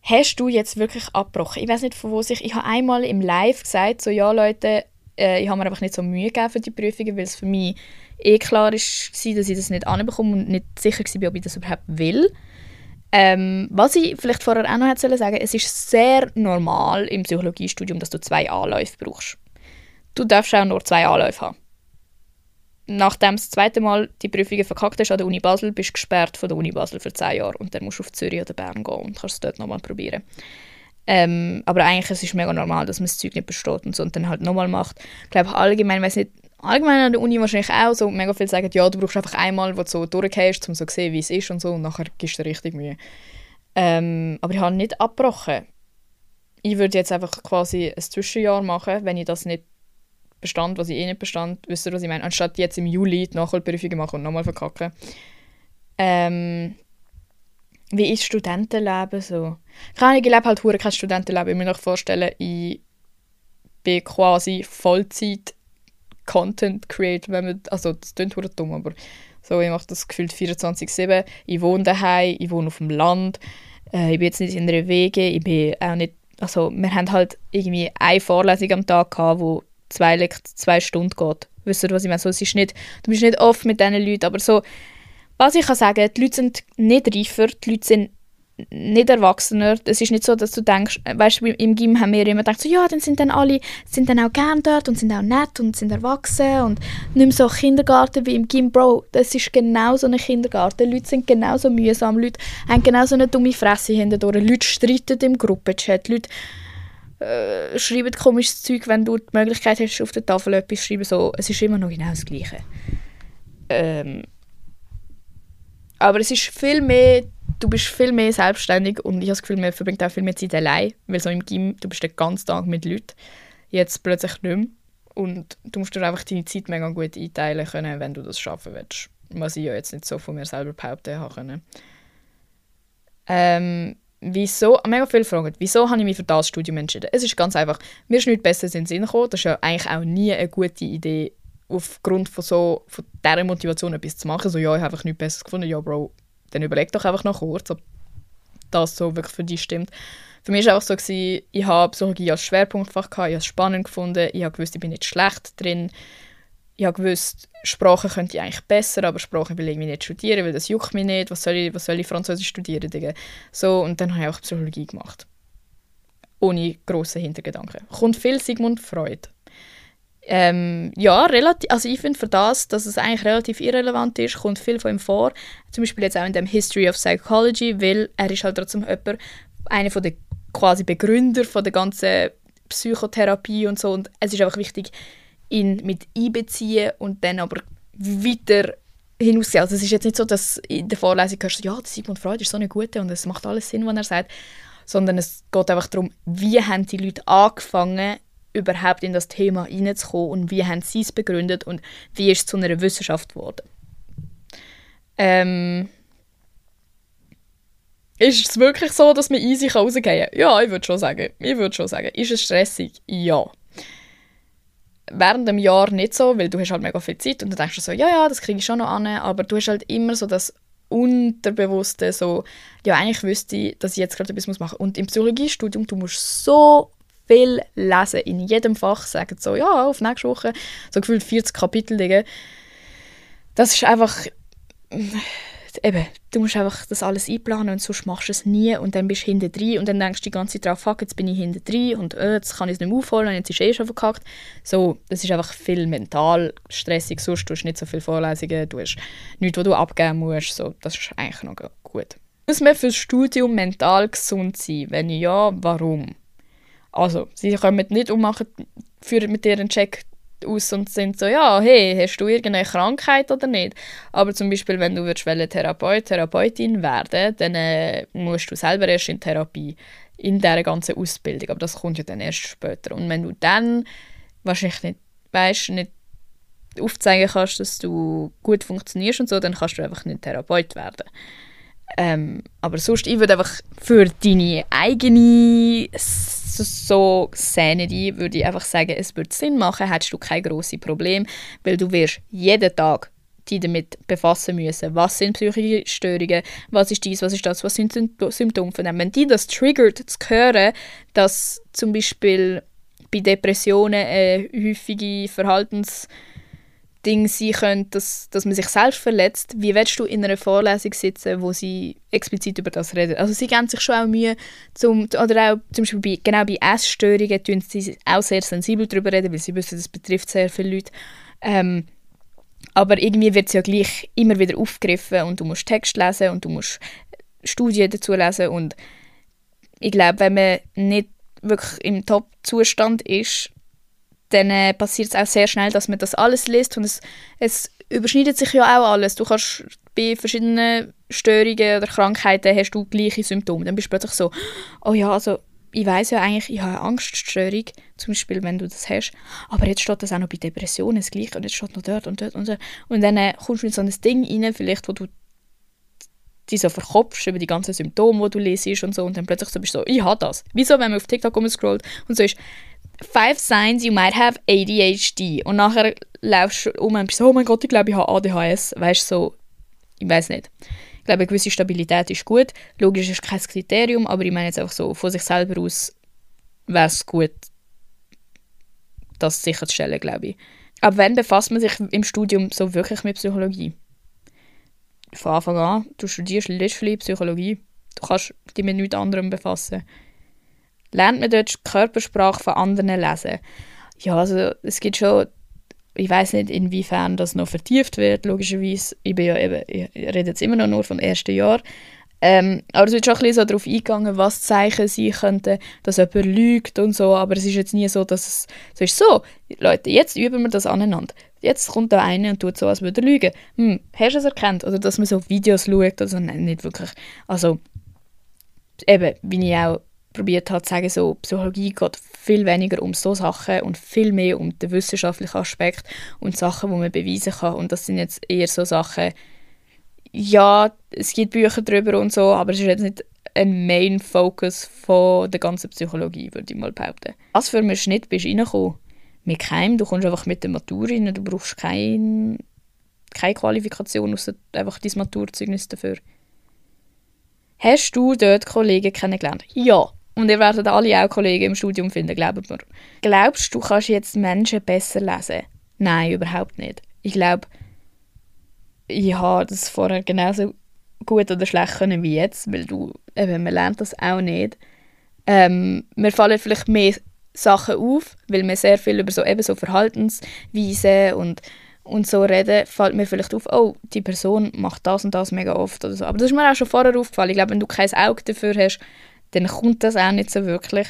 Hast du jetzt wirklich abgebrochen? Ich weiß nicht, von wo sich. Ich habe einmal im Live gesagt, so ja Leute, äh, ich habe mir einfach nicht so Mühe gegeben für die Prüfungen, weil es für mich eh klar war, dass ich das nicht anbekomme und nicht sicher war, ob ich das überhaupt will. Ähm, was ich vielleicht vorher auch noch hätte sagen es ist sehr normal im Psychologiestudium, dass du zwei Anläufe brauchst. Du darfst auch nur zwei Anläufe haben. Nachdem das zweite Mal die Prüfungen verkackt hast an der Uni Basel, bist du gesperrt von der Uni Basel für zwei Jahre und dann musst du auf Zürich oder Bern gehen und kannst es dort nochmal probieren. Ähm, aber eigentlich ist es mega normal, dass man das Zeug nicht besteht und so und dann halt nochmal macht. Ich glaube allgemein, weiß nicht, allgemein an der Uni wahrscheinlich auch so mega viel sagen, ja, du brauchst einfach einmal, wo du so durchgehst, um so zu sehen, wie es ist und so und nachher gibst du richtig Mühe. Ähm, aber ich habe nicht abgebrochen. Ich würde jetzt einfach quasi ein Zwischenjahr machen, wenn ich das nicht bestand, was ich eh nicht bestand, wisst ihr, was ich meine? Anstatt jetzt im Juli die Nachholprüfungen machen und nochmal verkacken. Ähm, wie ist Studentenleben so? Keine ich lebe halt kein Studentenleben. Ich muss mir vorstellen, ich bin quasi Vollzeit Content create, wenn man, also das klingt hure dumm, aber so, ich mache das gefühlt 24-7. Ich wohne daheim, ich wohne auf dem Land, äh, ich bin jetzt nicht in einer Wege, ich bin auch nicht, also wir haben halt irgendwie eine Vorlesung am Tag gehabt, wo zwei, zwei Stunden geht. Wisst ihr, was ich meine? So, es ist nicht, du bist nicht oft mit diesen Leuten, aber so, was ich kann sagen, die Leute sind nicht reifer, die Leute sind nicht erwachsener. Es ist nicht so, dass du denkst, äh, weißt du, im Gym haben wir immer gedacht, so, ja, dann sind dann alle sind dann auch gern dort und sind auch nett und sind erwachsen und nicht mehr so Kindergarten wie im Gym. Bro, das ist genau so ein Kindergarten. Leute sind genauso mühsam, Leute haben genauso eine dumme Fresse hinterdurch. Leute streiten im Gruppenchat, Leute äh, schreiben komisches Zeug, wenn du die Möglichkeit hast, auf der Tafel etwas zu schreiben. So, es ist immer noch genau das Gleiche. Ähm, aber es ist viel mehr, du bist viel mehr selbstständig und ich habe das Gefühl, man verbringt auch viel mehr Zeit allein, weil so im Gym, du bist den ganzen Tag mit Leuten, jetzt plötzlich nicht mehr. Und du musst dir einfach deine Zeit mega gut einteilen können, wenn du das schaffen willst. Was ich ja jetzt nicht so von mir selber behaupten habe können. Ähm, wieso, mega viele fragen, wieso habe ich mich für das Studium entschieden? Es ist ganz einfach, mir ist nichts Besseres in den Sinn gekommen. Das ist ja eigentlich auch nie eine gute Idee, aufgrund von so von dieser Motivation etwas zu machen. So, ja, ich habe einfach nichts Besseres gefunden. Ja, Bro, dann überleg doch einfach noch kurz, ob das so wirklich für dich stimmt. Für mich war es einfach so, gewesen, ich habe Psychologie als Schwerpunktfach, gehabt, ich habe es spannend gefunden, ich habe gewusst, ich bin nicht schlecht drin. Ich habe gewusst, Sprache könnte ich eigentlich besser, aber Sprache will ich irgendwie nicht studieren, weil das juckt mich nicht. Was soll ich, was soll ich Französisch studieren? Digga? So, und dann habe ich auch Psychologie gemacht. Ohne grossen Hintergedanken. Kommt viel Sigmund Freud. Ähm, ja, relativ, also ich finde für das, dass es eigentlich relativ irrelevant ist, kommt viel von ihm vor. Zum Beispiel jetzt auch in dem History of Psychology, weil er ist halt trotzdem jemand, einer der quasi Begründer von der ganzen Psychotherapie und so und es ist einfach wichtig, ihn mit einbeziehen und dann aber weiter hinausgehen. Also es ist jetzt nicht so, dass in der Vorlesung hörst, ja, Sigmund Freud ist so eine gute und es macht alles Sinn, was er sagt, sondern es geht einfach darum, wie haben die Leute angefangen, überhaupt in das Thema hineinzukommen und wie haben sie es begründet und wie ist es zu einer Wissenschaft geworden. Ähm, ist es wirklich so, dass man easy rausgehen kann? Ja, ich würde schon sagen. Ich würde schon sagen. Ist es stressig? Ja. Während dem Jahr nicht so, weil du hast halt mega viel Zeit und dann denkst du so, ja, ja, das kriege ich schon noch an, aber du hast halt immer so das Unterbewusste, so, ja, eigentlich wüsste ich, dass ich jetzt gerade etwas machen muss. Und im Psychologiestudium, du musst so viel lesen, in jedem Fach sagen so, ja, auf nächste Woche, so gefühlt 40 Kapitel, Digga. Das ist einfach eben, du musst einfach das alles einplanen und sonst machst du es nie und dann bist du hinten drin und dann denkst du die ganze Zeit drauf, fuck, jetzt bin ich hinten drin und äh, jetzt kann ich es nicht mehr aufholen jetzt ist eh schon verkackt. So, das ist einfach viel mental stressig, sonst du hast nicht so viele Vorlesungen, du hast nichts, was du abgeben musst, so, das ist eigentlich noch gut. Muss man fürs Studium mental gesund sein? Wenn ja, warum? Also, sie kommen nicht und machen, führen mit einen Check aus und sind so, ja, hey, hast du irgendeine Krankheit oder nicht? Aber zum Beispiel, wenn du willst, Therapeut, Therapeutin werden dann äh, musst du selber erst in Therapie, in dieser ganzen Ausbildung. Aber das kommt ja dann erst später. Und wenn du dann wahrscheinlich nicht, weißt, nicht aufzeigen kannst, dass du gut funktionierst und so, dann kannst du einfach nicht Therapeut werden. Ähm, aber sonst, ich würde einfach für deine eigene so Sanity würde ich einfach sagen, es würde Sinn machen, hättest du kein grosses Problem, weil du wirst jeden Tag dich damit befassen müssen. Was sind psychische Störungen? Was ist dies? Was ist das? Was sind Symptome von dem? Wenn die das triggert, zu hören, dass zum Beispiel bei Depressionen eine häufige Verhaltens- Ding sein könnte, dass, dass man sich selbst verletzt, wie willst du in einer Vorlesung sitzen, wo sie explizit über das reden? Also sie geben sich schon auch Mühe, zum, oder auch zum Beispiel bei, genau bei Essstörungen tun sie auch sehr sensibel darüber reden, weil sie wissen, das betrifft sehr viele Leute. Ähm, aber irgendwie wird es ja gleich immer wieder aufgegriffen und du musst Text lesen und du musst Studien dazu lesen und ich glaube, wenn man nicht wirklich im Top-Zustand ist, dann äh, passiert es auch sehr schnell, dass man das alles liest und es, es überschneidet sich ja auch alles. Du kannst bei verschiedenen Störungen oder Krankheiten hast du gleiche Symptome. Dann bist du plötzlich so, oh ja, also ich weiß ja eigentlich, ich habe eine Angststörung, zum Beispiel, wenn du das hast, aber jetzt steht das auch noch bei Depressionen das Gleiche und jetzt steht noch dort und dort und dort. Und dann äh, kommst du in so ein Ding rein, vielleicht, wo du dich so verkopfst über die ganzen Symptome, die du lesest und so und dann plötzlich so bist du so, ich habe das. Wieso, wenn man auf TikTok rumscrollt und so ist, Five Signs You Might Have ADHD. Und nachher laufst du um und bist so, oh mein Gott, ich glaube, ich habe ADHS. Weißt du, so, ich weiß nicht. Ich glaube, eine gewisse Stabilität ist gut. Logisch ist kein Kriterium, aber ich meine jetzt einfach so, von sich selber aus wäre es gut, das sicherzustellen, glaube ich. Aber wann befasst man sich im Studium so wirklich mit Psychologie? Von Anfang an, du studierst literally Psychologie. Du kannst dich mit nichts anderem befassen lernt man dort die Körpersprache von anderen lesen. Ja, also es gibt schon, ich weiß nicht, inwiefern das noch vertieft wird, logischerweise. Ich, bin ja eben, ich rede jetzt immer noch nur vom ersten Jahr. Ähm, aber es wird schon ein bisschen so darauf eingegangen, was Zeichen sein könnten, dass jemand lügt und so, aber es ist jetzt nie so, dass es so ist, so, Leute, jetzt üben wir das aneinander. Jetzt kommt da einer und tut so, als würde er lügen. Hm, hast du es erkannt? Oder dass man so Videos schaut oder so? Nein, nicht wirklich. Also, eben, wie ich auch probiert hat zu sagen, so, Psychologie geht viel weniger um so Sachen und viel mehr um den wissenschaftlichen Aspekt und Sachen, die man beweisen kann. Und das sind jetzt eher so Sachen, ja, es gibt Bücher darüber und so, aber es ist jetzt nicht ein Main Focus von der ganzen Psychologie, würde ich mal behaupten. Was für einen Schnitt bist du reingekommen? Mit keinem, du kommst einfach mit der Matur rein, du brauchst kein, keine Qualifikation, außer einfach dein Maturzeugnis dafür. Hast du dort Kollegen kennengelernt? Ja. Und ihr werdet alle auch Kollegen im Studium finden, glaubt mir. Glaubst du, kannst jetzt Menschen besser lesen? Nein, überhaupt nicht. Ich glaube, ich habe das vorher genauso gut oder schlecht können wie jetzt, weil du, eben, man lernt das auch nicht. Ähm, mir fallen vielleicht mehr Sachen auf, weil wir sehr viel über so, eben so Verhaltensweisen und, und so reden, fällt mir vielleicht auf, oh, die Person macht das und das mega oft oder so. Aber das ist mir auch schon vorher aufgefallen. Ich glaube, wenn du kein Auge dafür hast, dann kommt das auch nicht so wirklich.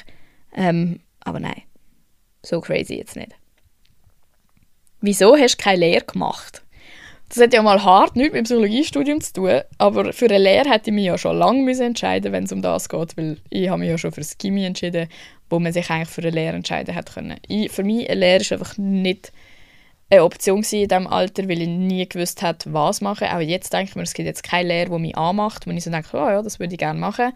Ähm, aber nein, so crazy jetzt nicht. Wieso hast du keine Lehre gemacht? Das hat ja mal hart nichts mit dem Psychologiestudium zu tun, aber für eine Lehre hätte ich mich ja schon lange entscheiden wenn es um das geht, weil ich habe mich ja schon für das Chemie entschieden, wo man sich eigentlich für eine Lehre entscheiden hätte können. Ich, für mich eine Lehre ist einfach nicht eine Option in diesem Alter, weil ich nie gewusst habe, was machen. Auch jetzt denke ich mir, es gibt jetzt keine Lehre, die mich anmacht, wo ich so denke, oh ja, das würde ich gerne machen.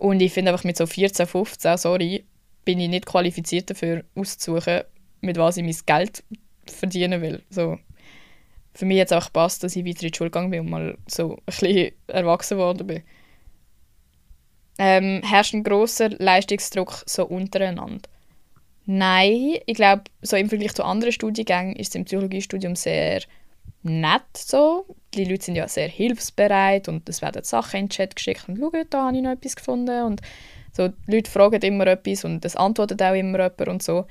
Und ich finde einfach mit so 14, 15, sorry, bin ich nicht qualifiziert dafür auszusuchen, mit was ich mein Geld verdienen will. So, für mich hat es auch gepasst, dass ich weiter in die Schule gegangen bin und mal so ein bisschen erwachsen worden bin. Ähm, herrscht ein großer Leistungsdruck so untereinander? Nein, ich glaube, so im Vergleich zu anderen Studiengängen ist es im Psychologiestudium sehr nett so. Die Leute sind ja sehr hilfsbereit und es werden Sachen in den Chat geschickt und «Schau, da habe ich noch etwas gefunden» und so, die Leute fragen immer etwas und es antwortet auch immer jemand und so.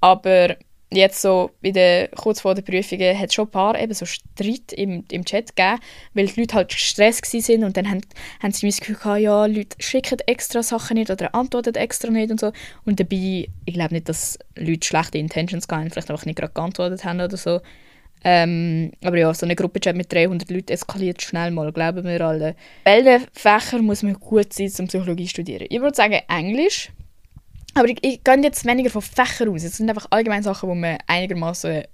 Aber jetzt so bei der, kurz vor der Prüfungen hat es schon ein paar eben so Streit im, im Chat gegeben, weil die Leute halt gestresst waren und dann haben, haben sie das Gefühl gehabt, ja, Leute schicken extra Sachen nicht oder antworten extra nicht und so. Und dabei, ich glaube nicht, dass Leute schlechte Intentions hatten, vielleicht einfach nicht gerade geantwortet haben oder so. Ähm, aber ja, so eine Gruppenchat mit 300 Leuten eskaliert schnell mal, glauben wir alle. Welche Fächer muss man gut sein, um Psychologie zu studieren? Ich würde sagen Englisch, aber ich, ich gehe jetzt weniger von Fächern aus. Es sind einfach allgemeine Sachen, wo man einigermaßen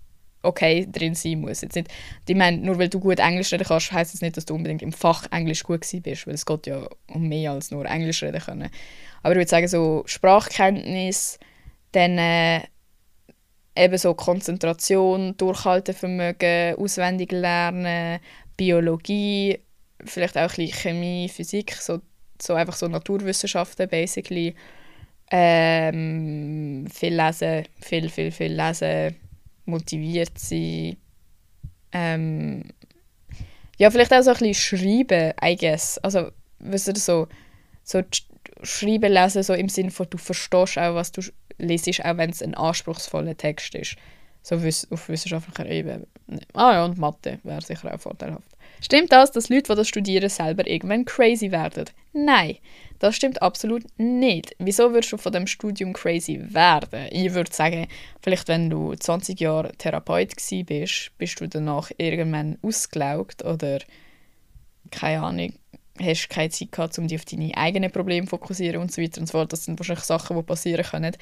okay drin sein muss. Jetzt nicht, ich meine, nur weil du gut Englisch reden kannst, heisst das nicht, dass du unbedingt im Fach Englisch gut gewesen bist, weil es geht ja um mehr als nur Englisch reden können. Aber ich würde sagen, so Sprachkenntnis, dann äh, eben so Konzentration, Durchhaltevermögen, auswendig lernen, Biologie, vielleicht auch ein bisschen Chemie, Physik, so, so einfach so Naturwissenschaften basically ähm, viel lesen, viel, viel, viel lesen, motiviert sein. Ähm, ja, vielleicht auch so ein bisschen schreiben, I guess. Also, weißt du, so, so schreiben, lesen, so im Sinne von, du verstehst auch, was du lesest, auch wenn es ein anspruchsvoller Text ist. So auf wissenschaftlicher Ebene. Ah ja, und Mathe wäre sicher auch vorteilhaft. Stimmt das, dass Leute, die das studieren, selber irgendwann crazy werden? Nein, das stimmt absolut nicht. Wieso würdest du von dem Studium crazy werden? Ich würde sagen, vielleicht wenn du 20 Jahre Therapeut bist, bist du danach irgendwann ausgelaugt oder keine Ahnung, hast keine Zeit gehabt, um dich auf deine eigenen Probleme zu fokussieren und so weiter und so fort. Das sind wahrscheinlich Sachen, die passieren können.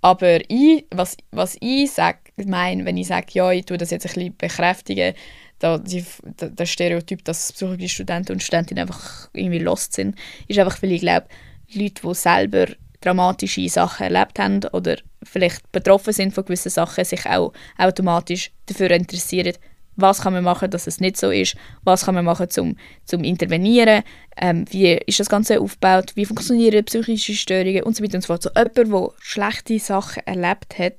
Aber ich, was, was ich sage, meine, wenn ich sage, ja, ich tue das jetzt ein bisschen bekräftigen, da, die, da, der Stereotyp, dass Psychologie-Studenten und Studentinnen einfach irgendwie lost sind, ist einfach, weil ich glaube, Leute, die selber dramatische Sachen erlebt haben oder vielleicht betroffen sind von gewissen Sachen, sich auch automatisch dafür interessieren, was kann man machen, dass es nicht so ist, was kann man machen, zum, zum intervenieren, ähm, wie ist das Ganze aufgebaut, wie funktionieren psychische Störungen und so weiter und so fort. So jemand, der schlechte Sachen erlebt hat,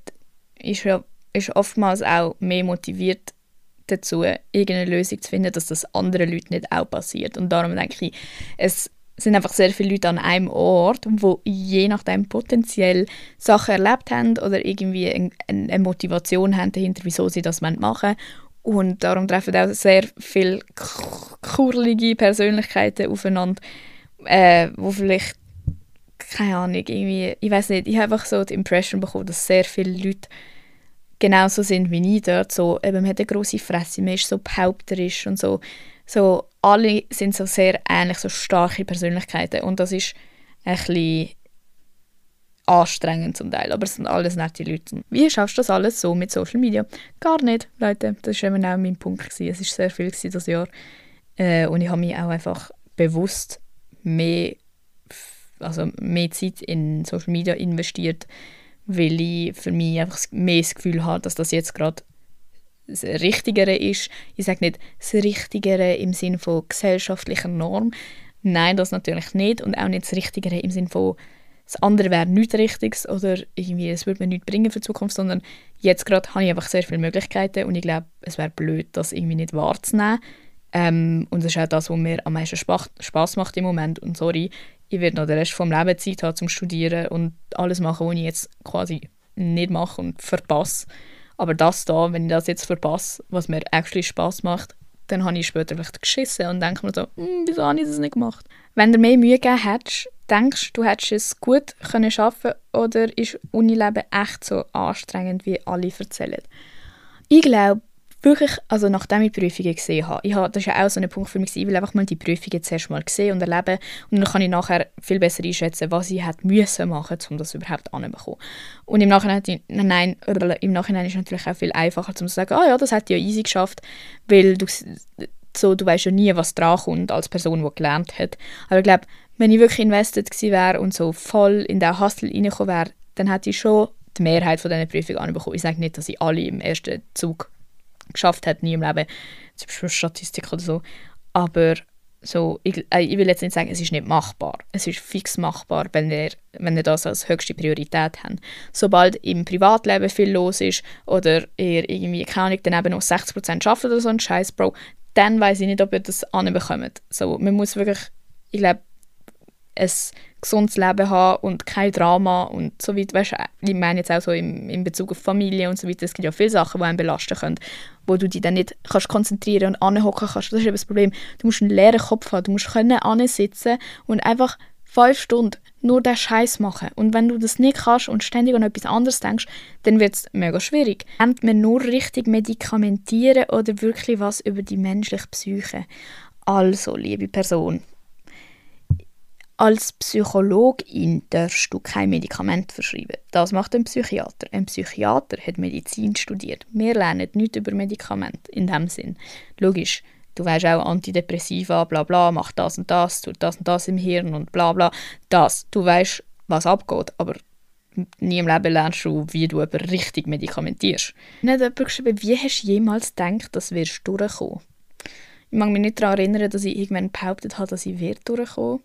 ist, ja, ist oftmals auch mehr motiviert, dazu, irgendeine Lösung zu finden, dass das anderen Leuten nicht auch passiert. Und darum denke ich, es sind einfach sehr viele Leute an einem Ort, wo je nachdem potenziell Sachen erlebt haben oder irgendwie eine, eine Motivation haben dahinter, wieso sie das machen wollen. Und darum treffen auch sehr viele kurlige Persönlichkeiten aufeinander, äh, vielleicht keine Ahnung, irgendwie, ich weiß nicht, ich habe einfach so die Impression bekommen, dass sehr viele Leute genauso sind wie ich dort. So, eben, man hat eine grosse Fresse, man ist so behaupterisch und so. so. Alle sind so sehr ähnlich, so starke Persönlichkeiten und das ist ein bisschen anstrengend zum Teil, aber es sind alles nette Leute. Wie schaffst du das alles so mit Social Media? Gar nicht, Leute. Das war eben auch mein Punkt. Gewesen. Es war sehr viel dieses Jahr äh, und ich habe mich auch einfach bewusst mehr also mehr Zeit in Social Media investiert, weil ich für mich einfach mehr das Gefühl habe, dass das jetzt gerade das Richtigere ist. Ich sage nicht das Richtigere im Sinne von gesellschaftlicher Norm. Nein, das natürlich nicht. Und auch nicht das Richtigere im Sinne von das andere wäre nichts Richtiges oder irgendwie, es würde mir nichts bringen für die Zukunft, sondern jetzt gerade habe ich einfach sehr viele Möglichkeiten und ich glaube, es wäre blöd, das irgendwie nicht wahrzunehmen. Ähm, und das ist auch das, was mir am meisten Spaß macht im Moment. Und sorry, ich werde noch den Rest vom Leben Zeit haben zum Studieren und alles machen, was ich jetzt quasi nicht mache und verpasse. Aber das da, wenn ich das jetzt verpasse, was mir actually Spaß macht, dann habe ich später vielleicht geschissen und denke mir so, hm, wieso habe ich das nicht gemacht? Wenn du mehr Mühe gegeben hättest, denkst du, du hättest es gut können schaffen oder ist Unileben echt so anstrengend, wie alle erzählen? Ich glaube, wirklich, also nachdem ich die Prüfungen gesehen habe, ich habe, das ist ja auch so ein Punkt für mich, ich will einfach mal die Prüfungen zuerst mal sehen und erleben und dann kann ich nachher viel besser einschätzen, was ich hätte müssen machen, um das überhaupt anzubekommen. Und im Nachhinein, nein, im Nachhinein ist es natürlich auch viel einfacher, zu sagen, ah ja, das ich ja easy geschafft, weil du, so, du weißt ja nie, was dran kommt als Person, die gelernt hat. Aber ich glaube, wenn ich wirklich invested gewesen wäre und so voll in den Hustle reingekommen wäre, dann hätte ich schon die Mehrheit von diesen Prüfungen anbekommen. Ich sage nicht, dass ich alle im ersten Zug geschafft hat, nie im Leben, zum Beispiel Statistik oder so. Aber so, ich, äh, ich will jetzt nicht sagen, es ist nicht machbar. Es ist fix machbar, wenn ihr, wenn ihr das als höchste Priorität habt. Sobald im Privatleben viel los ist oder ihr irgendwie, keine Ahnung, dann eben noch 60% schafft oder so ein Scheiß, Bro, dann weiß ich nicht, ob ihr das anbekommt. So, man muss wirklich, ich glaube, ein gesundes Leben haben und kein Drama und so weiter. Weißt, ich meine jetzt auch so im, in Bezug auf Familie und so weiter. Es gibt ja viele Sachen, die einen belasten können, wo du dich dann nicht kannst konzentrieren und anhocken kannst. Das ist eben das Problem. Du musst einen leeren Kopf haben. Du musst können sitzen und einfach fünf Stunden nur den Scheiß machen. Und wenn du das nicht kannst und ständig an etwas anderes denkst, dann wird es mega schwierig. Nennt man nur richtig medikamentieren oder wirklich was über die menschliche Psyche? Also, liebe Person, als Psychologin darfst du kein Medikament verschreiben. Das macht ein Psychiater. Ein Psychiater hat Medizin studiert. Wir lernen nichts über Medikamente in dem Sinn. Logisch, du weißt auch Antidepressiva, bla bla, macht das und das, tut das und das im Hirn und bla bla. Das, du weißt, was abgeht, aber nie im Leben lernst du, wie du jemanden richtig medikamentierst. Nicht jemand geschrieben, wie hast du jemals gedacht, dass wirst durchkommen? Ich mag mich nicht daran erinnern, dass ich irgendwann behauptet habe, dass ich wird durchkommen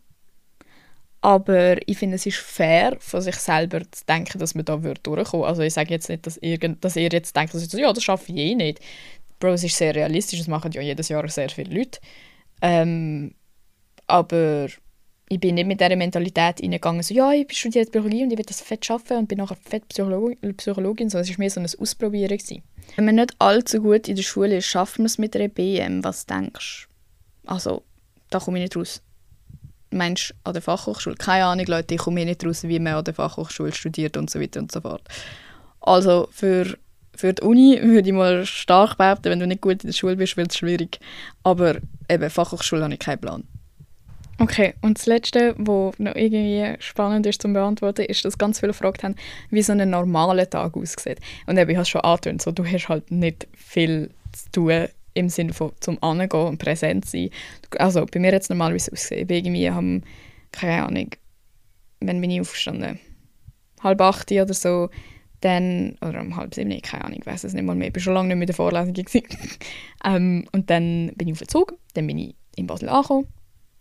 aber ich finde, es ist fair, von sich selber zu denken, dass man da durchkommen würde. Also ich sage jetzt nicht, dass ihr, dass ihr jetzt denkt, dass ich ja, das schaffe ich eh nicht. Bro, es ist sehr realistisch, das machen ja jedes Jahr sehr viele Leute. Ähm, aber ich bin nicht mit dieser Mentalität reingegangen, so, ja, ich studiere Psychologie und ich will das fett schaffen und bin nachher fett Psycholo Psychologin. So, es war mehr so ein Ausprobieren. Gewesen. Wenn man nicht allzu gut in der Schule ist, schafft man es mit einer BM. Was denkst du? Also, da komme ich nicht raus. Mensch an der Fachhochschule. Keine Ahnung, Leute, ich komme nicht raus, wie man an der Fachhochschule studiert und so weiter und so fort. Also für, für die Uni würde ich mal stark behaupten, wenn du nicht gut in der Schule bist, wird es schwierig. Aber eben, Fachhochschule habe ich keinen Plan. Okay, und das Letzte, was noch irgendwie spannend ist zum Beantworten, ist, dass ganz viele gefragt haben, wie so ein normaler Tag aussieht. Und eben, ich habe es schon angetönt, so, du hast halt nicht viel zu tun im Sinne von zum Angehen und präsent sein. Also bei mir jetzt normalerweise ausgesehen, ich irgendwie haben keine Ahnung, wenn bin ich aufgestanden, halb acht oder so, dann, oder um halb sieben, keine Ahnung, ich weiß es nicht mal mehr, ich war schon lange nicht mehr in der Vorlesung. [laughs] ähm, und dann bin ich auf den Zug, dann bin ich in Basel angekommen,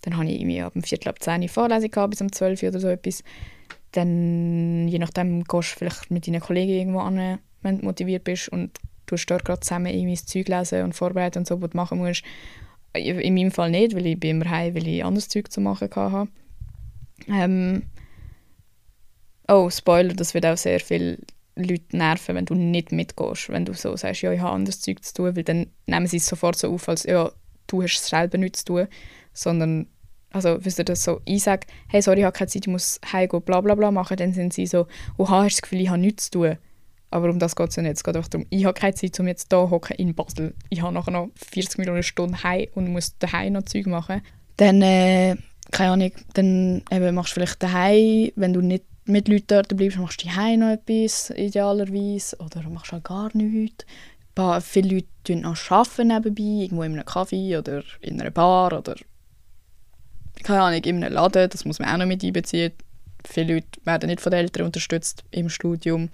dann habe ich irgendwie ab dem Viertel ab zehn Vorlesung gehabt, bis um zwölf oder so etwas. Dann, je nachdem, gehst du vielleicht mit deinen Kollegen irgendwo an, wenn du motiviert bist und du dort gerade zusammen irgendwie das Zeug lesen und vorbereiten und so, was du machen musst. In meinem Fall nicht, weil ich bin immer heim, weil ich anderes Zeug zu machen hatte. Ähm, oh, Spoiler, das wird auch sehr viele Leute nerven, wenn du nicht mitgehst. Wenn du so sagst, ja, ich habe anderes Zeug zu tun, weil dann nehmen sie es sofort so auf, als ja, du hast es selber nichts zu tun, sondern also wisst ihr das so, ich sage, hey, sorry, ich habe keine Zeit, ich muss heimgehen, bla bla bla machen, dann sind sie so, oha, hast du das Gefühl, ich habe nichts zu tun. Aber um das geht es ja nicht. Es geht einfach darum, ich habe keine Zeit, um jetzt hier hocken in Basel. Ich habe nachher noch 40 Millionen Stunden heim und muss daheim noch Zeug machen. Dann, äh, keine Ahnung, dann eben machst du vielleicht daheim, wenn du nicht mit Leuten dort bleibst, machst du daheim noch etwas, idealerweise. Oder machst halt gar nichts. Paar, viele Leute noch arbeiten nebenbei, irgendwo in einem Café oder in einer Bar oder keine Ahnung, in einem Laden, das muss man auch noch mit einbeziehen. Viele Leute werden nicht von den Eltern unterstützt im Studium.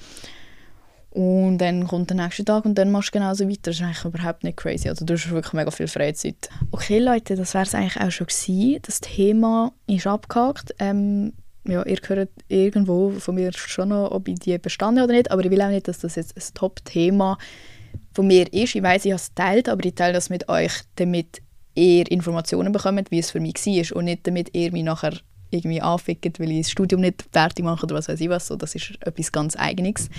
Und dann kommt der nächste Tag und dann machst du genauso weiter. Das ist eigentlich überhaupt nicht crazy. Also du hast wirklich mega viel Freizeit. Okay, Leute, das wäre es eigentlich auch schon gewesen. Das Thema ist abgehakt. Ähm, ja, ihr hört irgendwo von mir schon noch, ob ich die bestanden oder nicht, aber ich will auch nicht, dass das jetzt ein Top-Thema von mir ist. Ich weiß, ich habe es geteilt, aber ich teile das mit euch, damit ihr Informationen bekommt, wie es für mich war und nicht damit ihr mich nachher irgendwie anfickt, weil ich das Studium nicht fertig mache oder was weiß ich was. So, das ist etwas ganz Eigenes.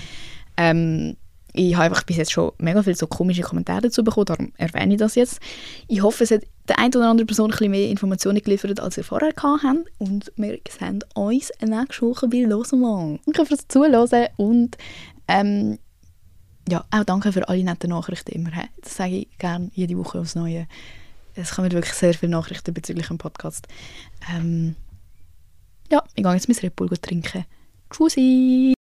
Ähm, ich habe einfach bis jetzt schon mega viele so komische Kommentare dazu bekommen, darum erwähne ich das jetzt. Ich hoffe, es hat der eine oder andere Person ein bisschen mehr Informationen geliefert, als ihr vorher habt. Und wir sehen uns nächste Woche bei Losemann. Danke fürs Zuhören und ähm, ja, auch danke für alle netten Nachrichten immer. He. Das sage ich gerne jede Woche aufs Neue. Es kommen wirklich sehr viele Nachrichten bezüglich dem Podcast. Ähm, ja, ich gehe jetzt mein Red Bull trinken. Tschüssi!